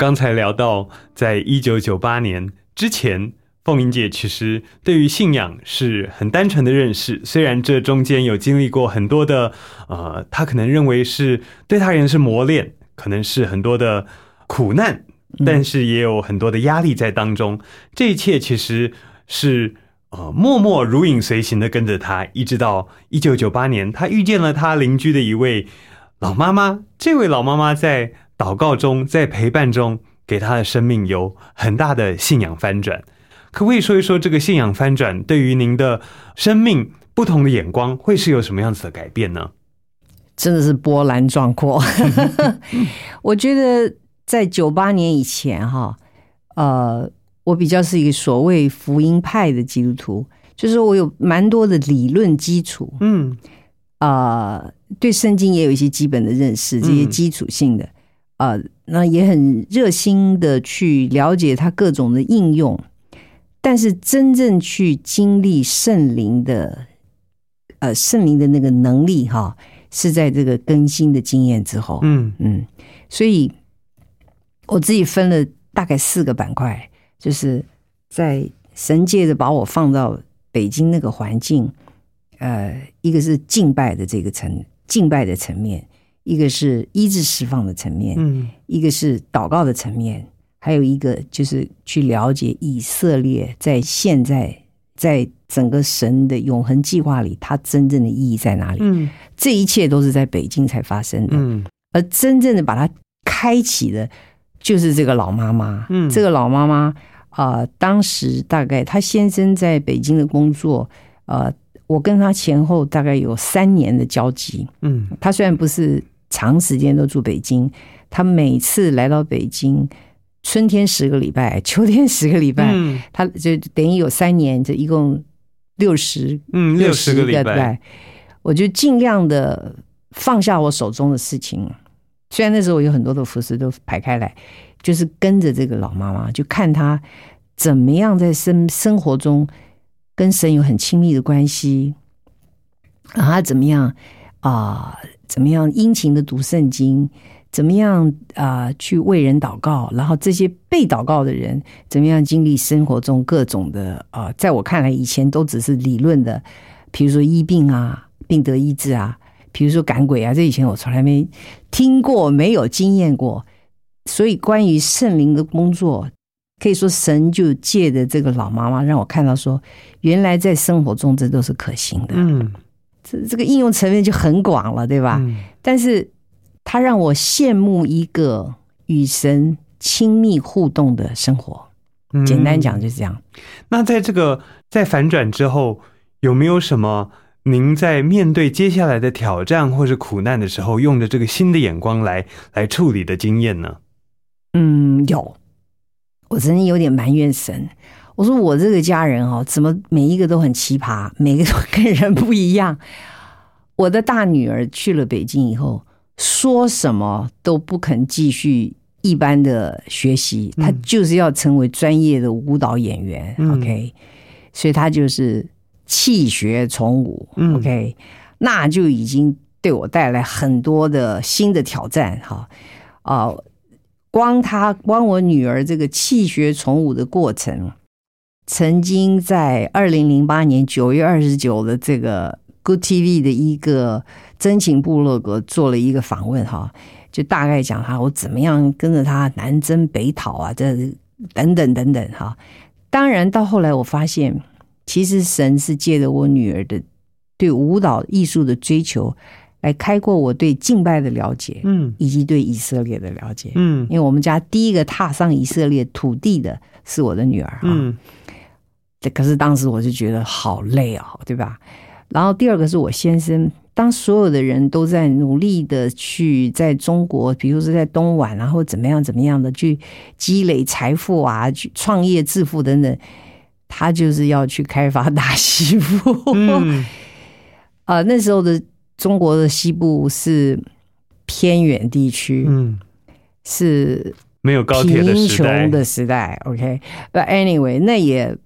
Speaker 2: 刚才聊到，在一九九八年之前，凤英姐其实对于信仰是很单纯的认识，虽然这中间有经历过很多的，呃，她可能认为是对他人是磨练，可能是很多的苦难，但是也有很多的压力在当中。这一切其实是呃默默如影随形的跟着他，一直到一九九八年，他遇见了他邻居的一位老妈妈。这位老妈妈在祷告中，在陪伴中，给他的生命有很大的信仰翻转。可不可以说一说这个信仰翻转对于您的生命不同的眼光会是有什么样子的改变呢？
Speaker 3: 真的是波澜壮阔。我觉得在九八年以前哈，呃，我比较是一个所谓福音派的基督徒，就是我有蛮多的理论基础，
Speaker 2: 嗯
Speaker 3: 啊，对圣经也有一些基本的认识，这些
Speaker 2: 嗯
Speaker 3: 基础性的，啊，那也很热心的去了解它各种的应用，但是真正去经历圣灵的，呃，圣灵的那个能力哈，是在这个更新的经验之后，
Speaker 2: 嗯。
Speaker 3: 嗯，所以我自己分了大概四个板块，就是在神界的把我放到北京那个环境，呃，一个是敬拜的这个层敬拜的层面，一个是医治释放的层面，
Speaker 2: 嗯
Speaker 3: 一个是祷告的层面，还有一个就是去了解以色列在现在在整个神的永恒计划里，它真正的意义在哪里？
Speaker 2: 嗯
Speaker 3: 这一切都是在北京才发生的。
Speaker 2: 嗯
Speaker 3: 而真正的把它开启的，就是这个老妈妈。
Speaker 2: 嗯
Speaker 3: 这个老妈妈啊、呃当时大概她先生在北京的工作，呃，我跟她前后大概有三年的交集。
Speaker 2: 嗯
Speaker 3: 她虽然不是长时间都住北京，他每次来到北京，春天十个礼拜，秋天十个礼拜，
Speaker 2: 嗯。
Speaker 3: 她就等于有三年，这一共六十
Speaker 2: 嗯，六十个礼拜，
Speaker 3: 拜，我就尽量的放下我手中的事情。虽然那时候我有很多的服饰都排开来，就是跟着这个老妈妈，就看她怎么样在生生活中跟神有很亲密的关系，然后怎么样啊、怎么样殷勤的读圣经，怎么样啊、去为人祷告，然后这些被祷告的人怎么样经历生活中各种的啊、在我看来以前都只是理论的，比如说医病啊、病得医治啊，比如说赶鬼啊，这以前我从来没听过，没有经验过。所以关于圣灵的工作，可以说神就借着这个老妈妈让我看到说，原来在生活中这都是可行的。
Speaker 2: 嗯
Speaker 3: 这这个应用层面就很广了，对吧？
Speaker 2: 嗯
Speaker 3: 但是它让我羡慕一个与神亲密互动的生活。
Speaker 2: 嗯
Speaker 3: 简单讲就是这样。
Speaker 2: 那在这个在反转之后，有没有什么您在面对接下来的挑战或是苦难的时候，用着这个新的眼光来来处理的经验呢？
Speaker 3: 嗯，有，我曾经有点埋怨神。我说我这个家人哦，怎么每一个都很奇葩，每个都跟人不一样。我的大女儿去了北京以后，说什么都不肯继续一般的学习，她就是要成为专业的舞蹈演员。
Speaker 2: 嗯
Speaker 3: OK，所以她就是弃学从舞。
Speaker 2: 嗯
Speaker 3: OK，那就已经对我带来很多的新的挑战哈啊、光她光我女儿这个弃学从舞的过程，曾经在二零零八年九月二十九的这个 Good TV 的一个真情部落格做了一个访问哈，就大概讲他我怎么样跟着他南征北讨啊，这等等等等哈。当然到后来我发现，其实神是借着我女儿的对舞蹈艺术的追求，来开阔我对敬拜的了解，
Speaker 2: 嗯
Speaker 3: 以及对以色列的了解。
Speaker 2: 嗯
Speaker 3: 因为我们家第一个踏上以色列土地的是我的女儿啊，可是当时我就觉得好累哦，对吧？然后第二个是我先生，当所有的人都在努力的去在中国，比如说在东莞，然后怎么样怎么样的去积累财富啊，去创业致富等等，他就是要去开发大西部。
Speaker 2: 嗯
Speaker 3: 呃，那时候的中国的西部是偏远地区，
Speaker 2: 嗯，
Speaker 3: 是
Speaker 2: 没有高铁的
Speaker 3: 贫
Speaker 2: 时代
Speaker 3: 穷的时代，OK，but、anyway，那也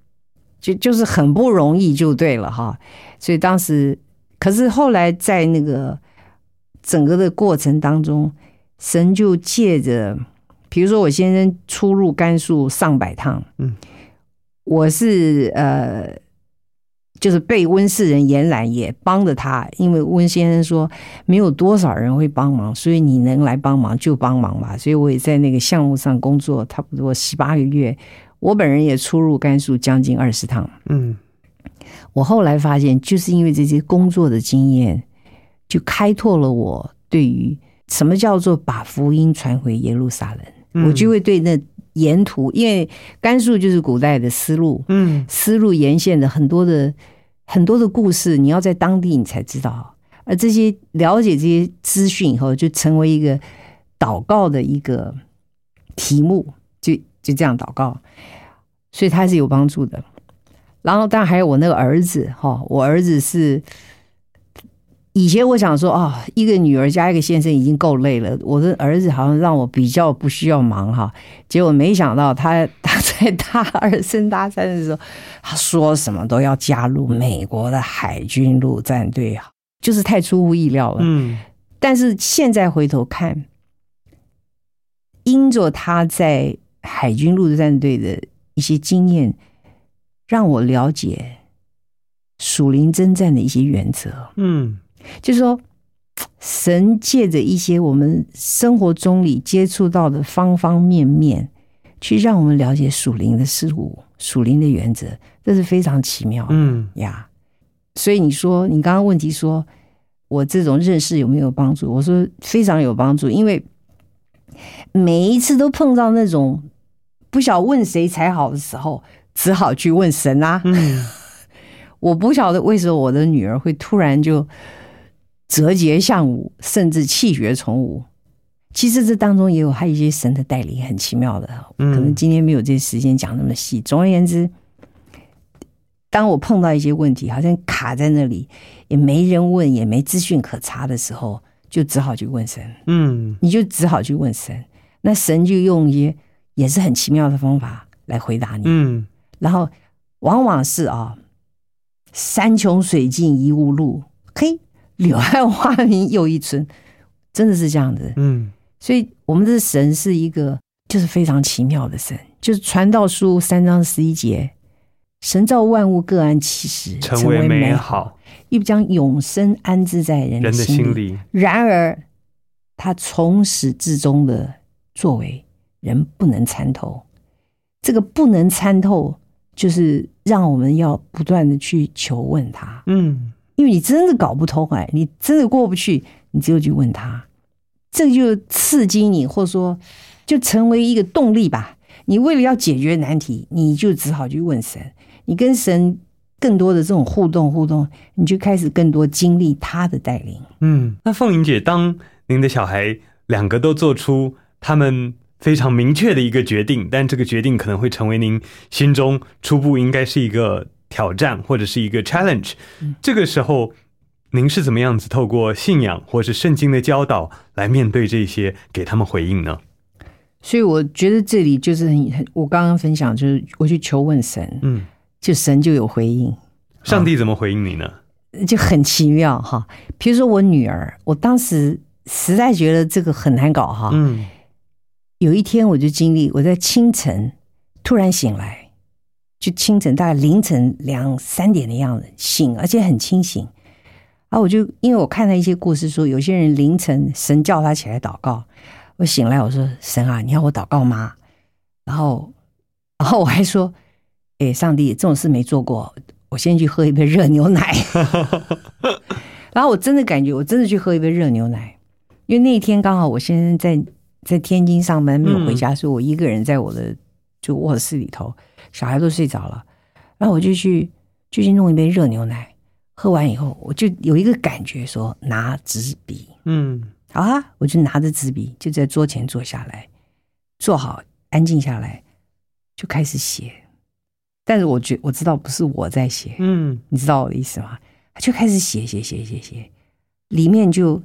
Speaker 3: 就就是很不容易，就对了哈。所以当时，可是后来在那个整个的过程当中，神就借着，比如说我先生出入甘肃上百趟，
Speaker 2: 嗯，
Speaker 3: 我是呃。就是被温氏人延揽，也帮着他，因为温先生说没有多少人会帮忙，所以你能来帮忙就帮忙吧。所以我也在那个项目上工作差不多十八个月，我本人也出入甘肃将近二十趟。
Speaker 2: 嗯。
Speaker 3: 我后来发现，就是因为这些工作的经验，就开拓了我对于什么叫做把福音传回耶路撒冷，
Speaker 2: 嗯。
Speaker 3: 我就会对那沿途，因为甘肃就是古代的丝路，
Speaker 2: 嗯。
Speaker 3: 丝路沿线的很多的很多的故事，你要在当地你才知道。而这些了解这些资讯以后，就成为一个祷告的一个题目，就就这样祷告，所以他是有帮助的。然后，当然还有我那个儿子哈，我儿子是以前我想说啊、一个女儿加一个先生已经够累了，我的儿子好像让我比较不需要忙哈。结果没想到他 他在大二升大三的时候，他说什么都要加入美国的海军陆战队啊，就是太出乎意料了。
Speaker 2: 嗯
Speaker 3: 但是现在回头看，因着他在海军陆战队的一些经验，让我了解属灵征战的一些原则。
Speaker 2: 嗯
Speaker 3: 就是说，神借着一些我们生活中里接触到的方方面面，去让我们了解属灵的事物、属灵的原则，这是非常奇妙的。
Speaker 2: 嗯
Speaker 3: 呀。所以你说，你刚刚问题说我这种认识有没有帮助？我说非常有帮助，因为每一次都碰到那种不晓得问谁才好的时候，只好去问神啊。
Speaker 2: 嗯
Speaker 3: 我不晓得为什么我的女儿会突然就折节向武，甚至气绝从武。其实这当中也有还有一些神的带领，很奇妙的。可
Speaker 2: 嗯
Speaker 3: 能今天没有这时间讲那么细。总而言之，当我碰到一些问题，好像卡在那里，也没人问，也没资讯可查的时候，就只好去问神。
Speaker 2: 嗯
Speaker 3: 你就只好去问神，那神就用一些也是很奇妙的方法来回答你。
Speaker 2: 嗯。
Speaker 3: 然后往往是啊，山穷水尽疑无路，嘿，柳暗花明又一村，真的是这样子。
Speaker 2: 嗯。
Speaker 3: 所以我们的神是一个就是非常奇妙的神，就是传道书三章十一节，神造万物各安其时，
Speaker 2: 成为美好，
Speaker 3: 又将永生安置在人
Speaker 2: 人的
Speaker 3: 心
Speaker 2: 心里，
Speaker 3: 然而，他从始至终的作为，人不能参透。这个不能参透，就是让我们要不断的去求问他，
Speaker 2: 嗯
Speaker 3: 因为你真的搞不通哎，你真的过不去，你只有去问他。这就刺激你，或者说就成为一个动力吧。你为了要解决难题，你就只好去问神。你跟神更多的这种互动互动，你就开始更多经历他的带领。
Speaker 2: 嗯。那凤莹姐，当您的小孩两个都做出他们非常明确的一个决定，但这个决定可能会成为您心中初步应该是一个挑战或者是一个 challenge，、这个时候。您是怎么样子透过信仰或是圣经的教导来面对这些，给他们回应呢？
Speaker 3: 所以我觉得这里就是很很，我刚刚分享就是我去求问神，
Speaker 2: 嗯，
Speaker 3: 就神就有回应，
Speaker 2: 上帝怎么回应你呢？
Speaker 3: 就很奇妙哈。比如说我女儿，我当时实在觉得这个很难搞哈。
Speaker 2: 嗯
Speaker 3: 有一天我就经历，我在清晨突然醒来，就清晨大概凌晨两三点的样子醒，而且很清醒。然后我就因为我看到一些故事说，有些人凌晨神叫他起来祷告，我醒来我说神啊，你要我祷告吗？然后，然后我还说，哎，上帝，这种事没做过，我先去喝一杯热牛奶。然后我真的感觉，我真的去喝一杯热牛奶，因为那一天刚好我先生在在天津上班没有回家，所以我一个人在我的就卧室里头，小孩都睡着了，然后我就去就去弄一杯热牛奶，喝完以后我就有一个感觉说拿纸笔，
Speaker 2: 嗯。
Speaker 3: 好啊，我就拿着纸笔就在桌前坐下来，坐好安静下来，就开始写。但是我觉我知道不是我在写，
Speaker 2: 嗯。
Speaker 3: 你知道我的意思吗？就开始写写写写写，里面就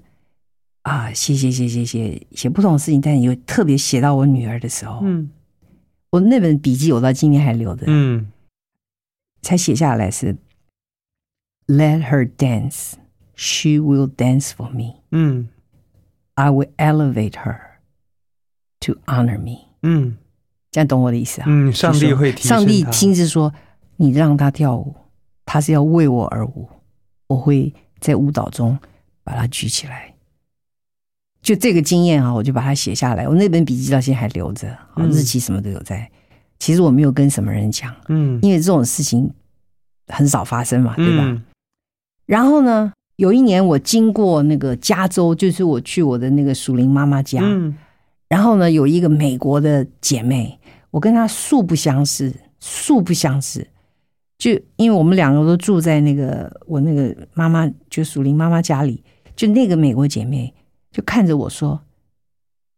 Speaker 3: 啊写写写写写写不同的事情，但有特别写到我女儿的时候，
Speaker 2: 嗯
Speaker 3: 我那本笔记我到今天还留着，
Speaker 2: 嗯
Speaker 3: 才写下来是 Let her dance, she will dance for me.
Speaker 2: 嗯
Speaker 3: I will elevate her to honor me.
Speaker 2: 嗯
Speaker 3: 这样懂我的意思啊？
Speaker 2: 嗯，上帝会提
Speaker 3: 上帝
Speaker 2: 他
Speaker 3: 亲自说：“你让她跳舞，她是要为我而舞，我会在舞蹈中把她举起来。”就这个经验啊，我就把它写下来。我那本笔记到现在还留着，日期什么都有在。其实我没有跟什么人讲，
Speaker 2: 嗯
Speaker 3: 因为这种事情很少发生嘛，对吧？
Speaker 2: 嗯
Speaker 3: 然后呢，有一年我经过那个加州，就是我去我的那个属灵妈妈家，
Speaker 2: 嗯
Speaker 3: 然后呢，有一个美国的姐妹，我跟她素不相识，素不相识。就因为我们两个都住在那个我那个妈妈，就属灵妈妈家里，就那个美国姐妹就看着我说：“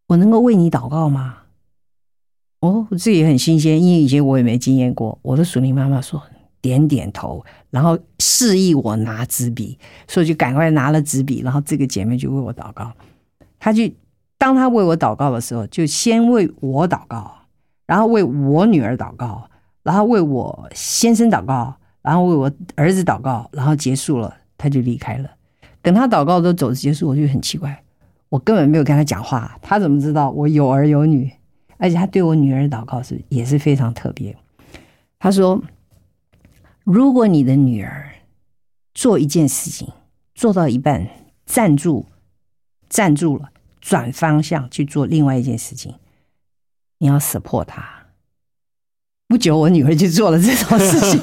Speaker 3: 我能够为你祷告吗？”哦，这也很新鲜，因为以前我也没经验过。我的属灵妈妈说点点头，然后示意我拿纸笔，所以就赶快拿了纸笔，然后这个姐妹就为我祷告。她就当她为我祷告的时候，就先为我祷告，然后为我女儿祷告，然后为我先生祷告，然后为我儿子祷告，然后结束了，她就离开了。等她祷告都走结束，我就很奇怪，我根本没有跟他讲话，他怎么知道我有儿有女？而且他对我女儿祷告是也是非常特别。他说：“如果你的女儿做一件事情做到一半站住，站住了，转方向去做另外一件事情，你要 support 她。”不久，我女儿就做了这种事情。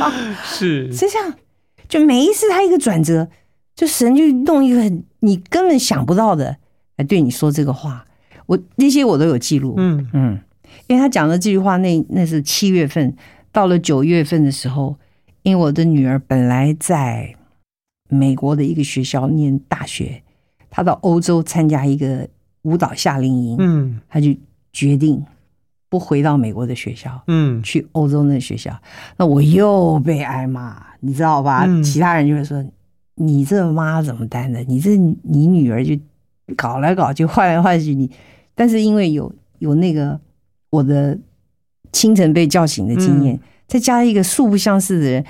Speaker 2: 是
Speaker 3: 就这样，就每一次她一个转折，就神就弄一个很你根本想不到的来对你说这个话。我那些我都有记录，
Speaker 2: 嗯。
Speaker 3: 嗯，因为他讲的这句话，那那是七月份，到了九月份的时候，因为我的女儿本来在美国的一个学校念大学，她到欧洲参加一个舞蹈夏令营，
Speaker 2: 嗯。
Speaker 3: 她就决定不回到美国的学校，
Speaker 2: 嗯
Speaker 3: 去欧洲那个学校，那我又被挨骂，你知道吧？
Speaker 2: 嗯。
Speaker 3: 其他人就会说：“你这妈怎么担的？你这你女儿就搞来搞去，换来换去，你。”但是因为有有那个我的清晨被叫醒的经验，再加上一个素不相识的人，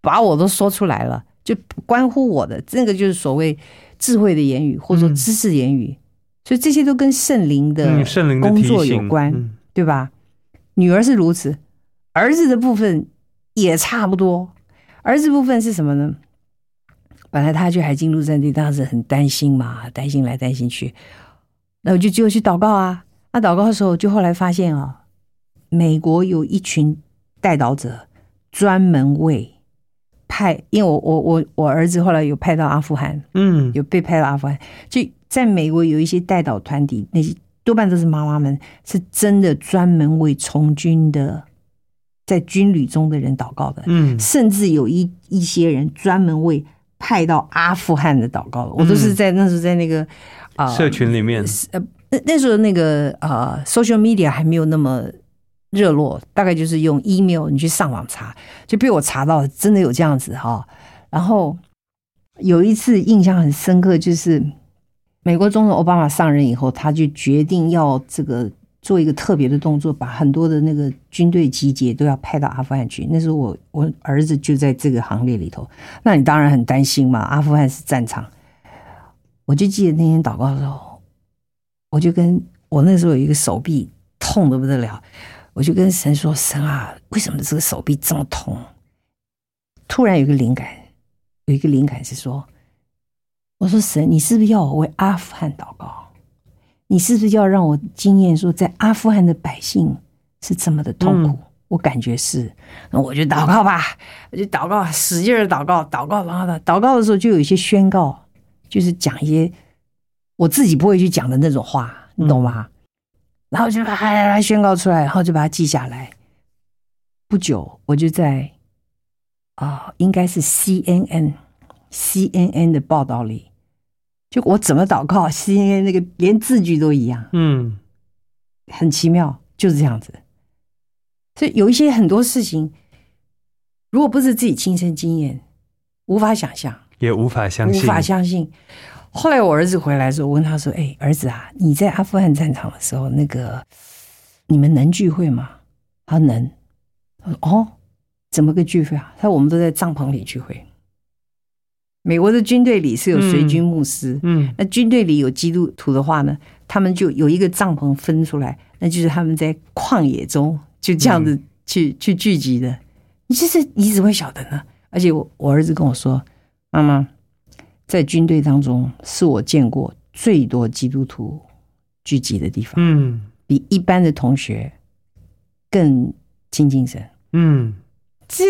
Speaker 3: 把我都说出来了，就关乎我的，这个就是所谓智慧的言语，或者说
Speaker 2: 嗯
Speaker 3: 知识言语。所以这些都跟圣灵的工作有关。
Speaker 2: 嗯
Speaker 3: 对吧？女儿是如此，儿子的部分也差不多。儿子部分是什么呢？本来他去海军陆战队，当时很担心嘛，担心来担心去，那我就就去祷告啊。那祷告的时候，就后来发现啊，美国有一群带导者，专门为派，因为我我我我儿子后来有派到阿富汗，
Speaker 2: 嗯。
Speaker 3: 有被派到阿富汗，就在美国有一些带导团体，那些多半都是妈妈们，是真的专门为从军的，在军旅中的人祷告的，
Speaker 2: 嗯。
Speaker 3: 甚至有一一些人专门为派到阿富汗的祷告的。我都是在那时候在那个啊、
Speaker 2: 社群里面，
Speaker 3: 呃，那那时候那个呃，social media 还没有那么热络，大概就是用 email，你去上网查，就被我查到真的有这样子哈。然后有一次印象很深刻，就是美国总统奥巴马上任以后，他就决定要这个做一个特别的动作，把很多的那个军队集结都要派到阿富汗去。那时候我我儿子就在这个行列里头，那你当然很担心嘛，阿富汗是战场。我就记得那天祷告的时候，我就跟我那时候有一个手臂痛的不得了，我就跟神说：“神啊，为什么这个手臂这么痛？”突然有一个灵感，有一个灵感是说：“我说神，你是不是要我为阿富汗祷告？你是不是要让我经验说，在阿富汗的百姓是这么的痛苦？
Speaker 2: 嗯
Speaker 3: 我感觉是，那我就祷告吧，我就祷告，使劲的祷告，祷告，然后呢，祷告的时候就有一些宣告，就是讲一些我自己不会去讲的那种话，你懂吗？然后就把它宣告出来，然后就把它记下来。不久，我就在啊、应该是 CNN CNN 的报道里，就我怎么祷告，CNN 那个连字句都一样，
Speaker 2: 嗯
Speaker 3: 很奇妙，就是这样子。所以有一些很多事情，如果不是自己亲身经验，无法想象。
Speaker 2: 也无法相信，
Speaker 3: 无法相信。后来我儿子回来的时候，我问他说：“哎，儿子啊，你在阿富汗战场的时候，那个你们能聚会吗？”他说能。他说：“哦，怎么个聚会啊？”他说：“我们都在帐篷里聚会。美国的军队里是有随军牧师，
Speaker 2: 嗯
Speaker 3: 那军队里有基督徒的话呢，他们就有一个帐篷分出来，那就是他们在旷野中就这样子去、去聚集的。你这是你怎么会晓得呢？而且我我儿子跟我说，妈妈在军队当中是我见过最多基督徒聚集的地方，
Speaker 2: 嗯
Speaker 3: 比一般的同学更亲近神。
Speaker 2: 嗯，
Speaker 3: 这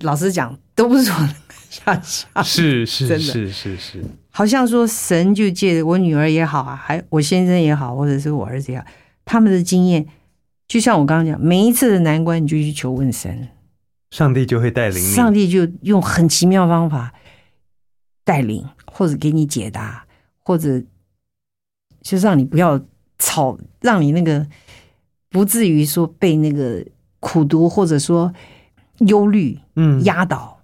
Speaker 3: 老实讲，都不是我能想象。
Speaker 2: 是是
Speaker 3: 真的。
Speaker 2: 是是是，
Speaker 3: 好像说神就借着我女儿也好啊，还我先生也好，或者是我儿子也好，他们的经验，就像我刚刚讲，每一次的难关，你就去求问神，
Speaker 2: 上帝就会带领你，
Speaker 3: 上帝就用很奇妙方法带领，或者给你解答，或者就让你不要吵，让你那个不至于说被那个苦读或者说忧虑
Speaker 2: 嗯。
Speaker 3: 压倒，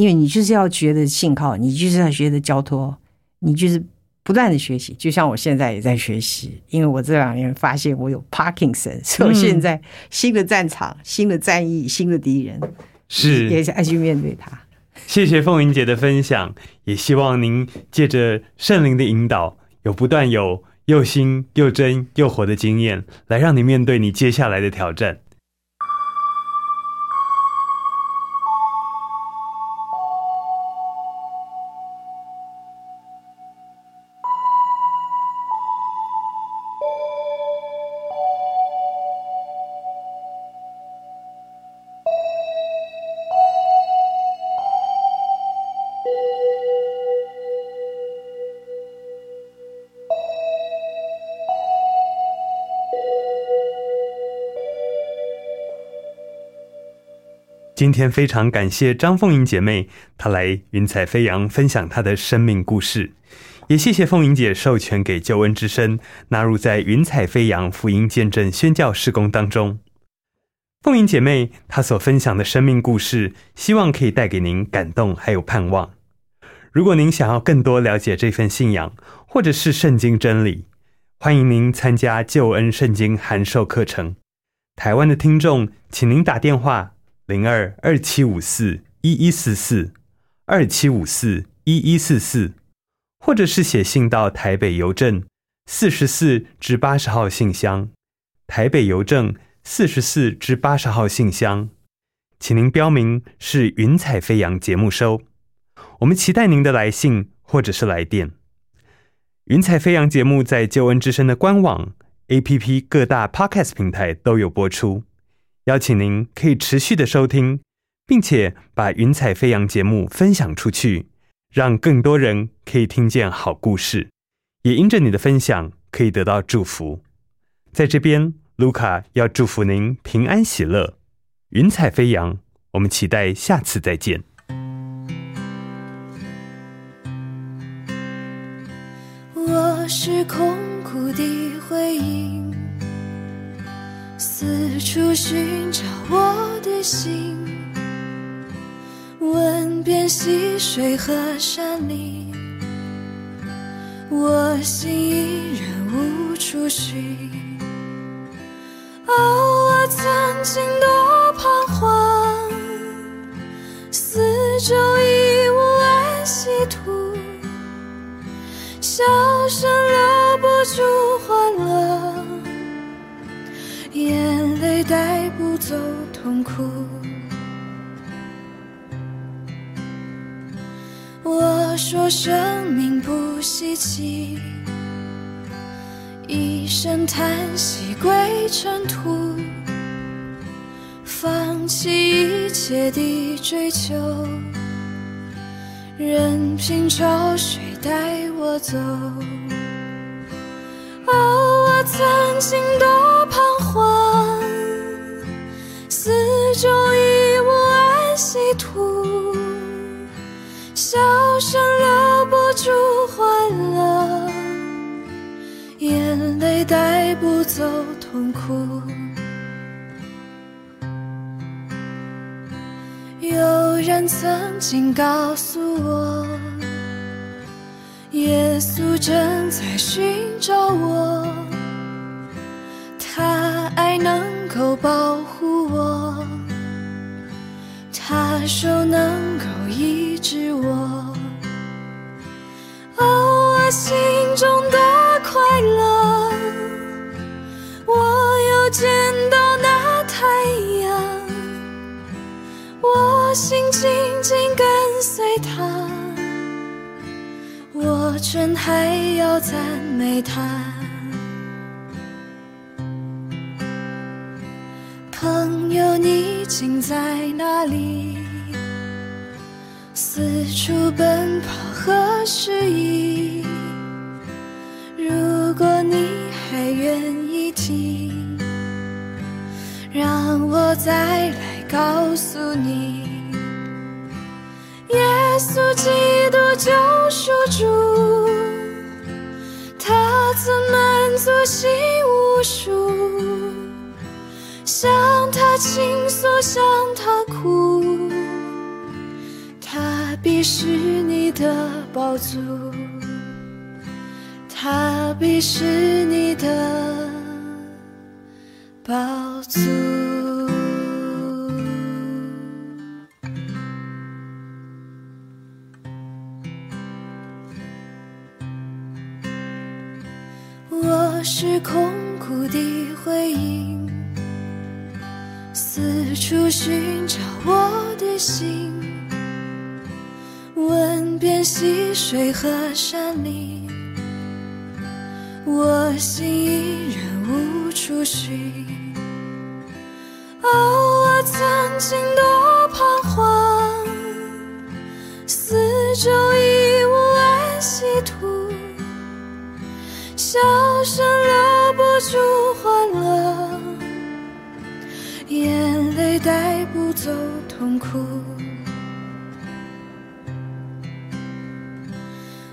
Speaker 3: 因为你就是要觉得信靠，你就是要学得交托，你就是不断的学习。就像我现在也在学习，因为我这两年发现我有 Parkinson，所以我现在新的战场、新的战役、新的敌人，是也
Speaker 2: 是，
Speaker 3: 是爱去面对它。
Speaker 2: 谢谢凤云姐的分享，也希望您借着圣灵的引导，有不断有又新又真又活的经验，来让你面对你接下来的挑战。今天非常感谢张凤英姐妹，她来云彩飞扬分享她的生命故事，也谢谢凤英姐授权给救恩之声纳入在云彩飞扬福音见证宣教事工当中。凤英姐妹她所分享的生命故事，希望可以带给您感动还有盼望。如果您想要更多了解这份信仰，或者是圣经真理，欢迎您参加救恩圣经函授课程。台湾的听众，请您打电话零二二七五四一一四四二七五四一一四四，或者是写信到台北邮政四十四至八十号信箱，台北邮政四十四至八十号信箱，请您标明是云彩飞扬节目收。我们期待您的来信或者是来电。云彩飞扬节目在救恩之声的官网、APP 各大 Podcast 平台都有播出，邀请您可以持续的收听，并且把云彩飞扬节目分享出去，让更多人可以听见好故事，也因着你的分享可以得到祝福。在这边，卢卡要祝福您平安喜乐，云彩飞扬。我们期待下次再见。
Speaker 4: 我是空四处寻找我的心，问遍溪水和山林，我心依然无处寻。哦，我曾经的说生命不稀奇，一声叹息归尘土，放弃一切的追求。任凭潮水带我走。哦，我曾经多彷徨，带不走痛苦。有人曾经告诉我，耶稣正在寻找我，他爱能够保护我，他手能够医治我。哦，我心中的快乐，见到那太阳。我心紧紧跟随他，我真还要赞美他。朋友，你竟在哪里？四处奔跑和失意。如果你还愿意听，让我再来。告诉你，耶稣基督救赎主，他曾满足心无数，向他倾诉，向他哭，他必是你的宝足，他必是你的宝足。我是空谷的回音，四处寻找我的心，问遍溪水和山林，我心依然无处寻。哦，我曾经多彷徨，四周已无安息土。笑声留不住欢乐，眼泪带不走痛苦。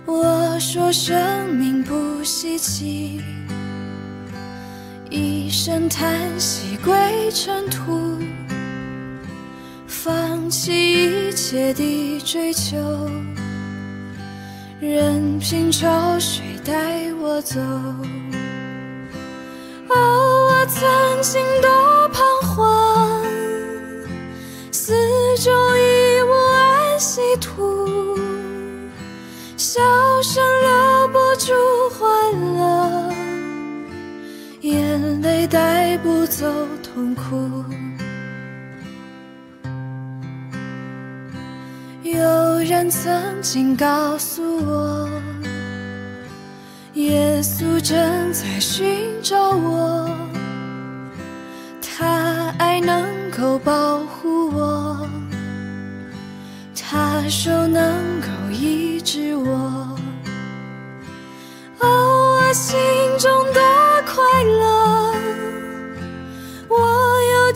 Speaker 4: 我说生命不稀奇，一声叹息归尘土，放弃一切的追求。任凭潮水带我走。哦，走痛苦。有人曾经告诉我，耶稣正在寻找我，他爱能够保护我，他手能够医治我。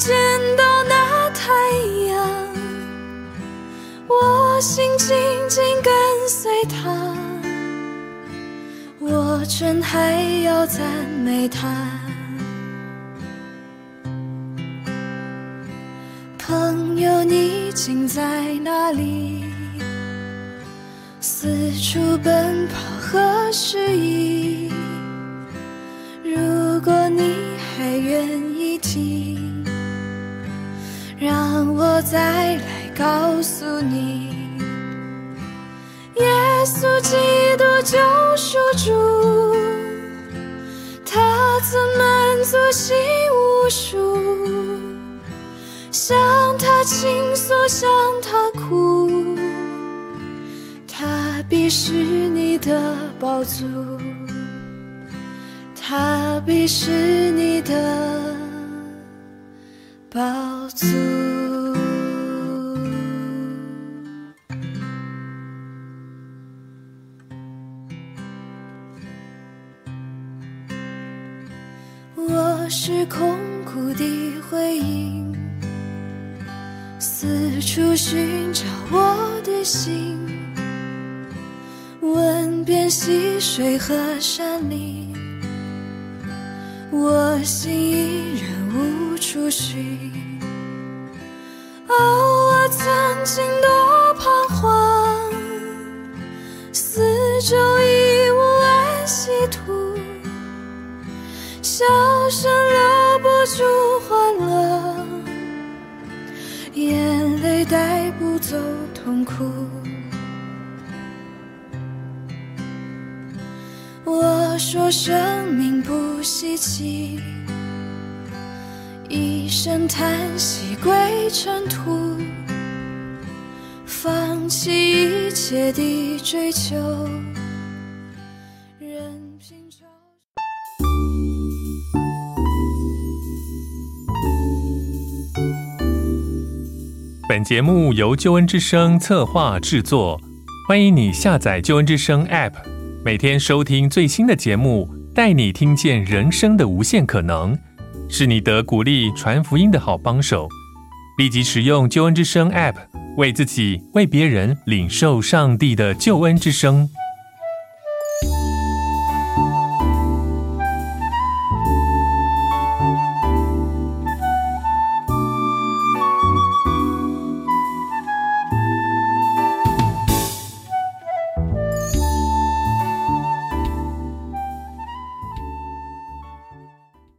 Speaker 4: 见到那太阳。我心紧紧跟随他，我真还要赞美他。朋友，你竟在哪里？四处奔跑何时已？如果你还愿意听，让我再来。告诉你，耶稣基督救赎主，他曾满足心无数，向他倾诉，向他哭，他必是你的宝足，他必是你的宝足。我是空谷的回音，四处寻找我的心，问遍溪水和山林，我心依然无处寻。哦，我曾经多彷徨，四周已无安息土。笑声留不住欢乐，眼泪带不走痛苦。我说生命不稀奇，声叹息归尘土，放弃一切的追求，任凭潮。
Speaker 1: 本节目由救恩之声策划制作，欢迎你下载救恩之声 App，每天收听最新的节目，带你听见人生的无限可能，是你得鼓励传福音的好帮手。立即使用救恩之声 App，为自己、为别人领受上帝的救恩之声。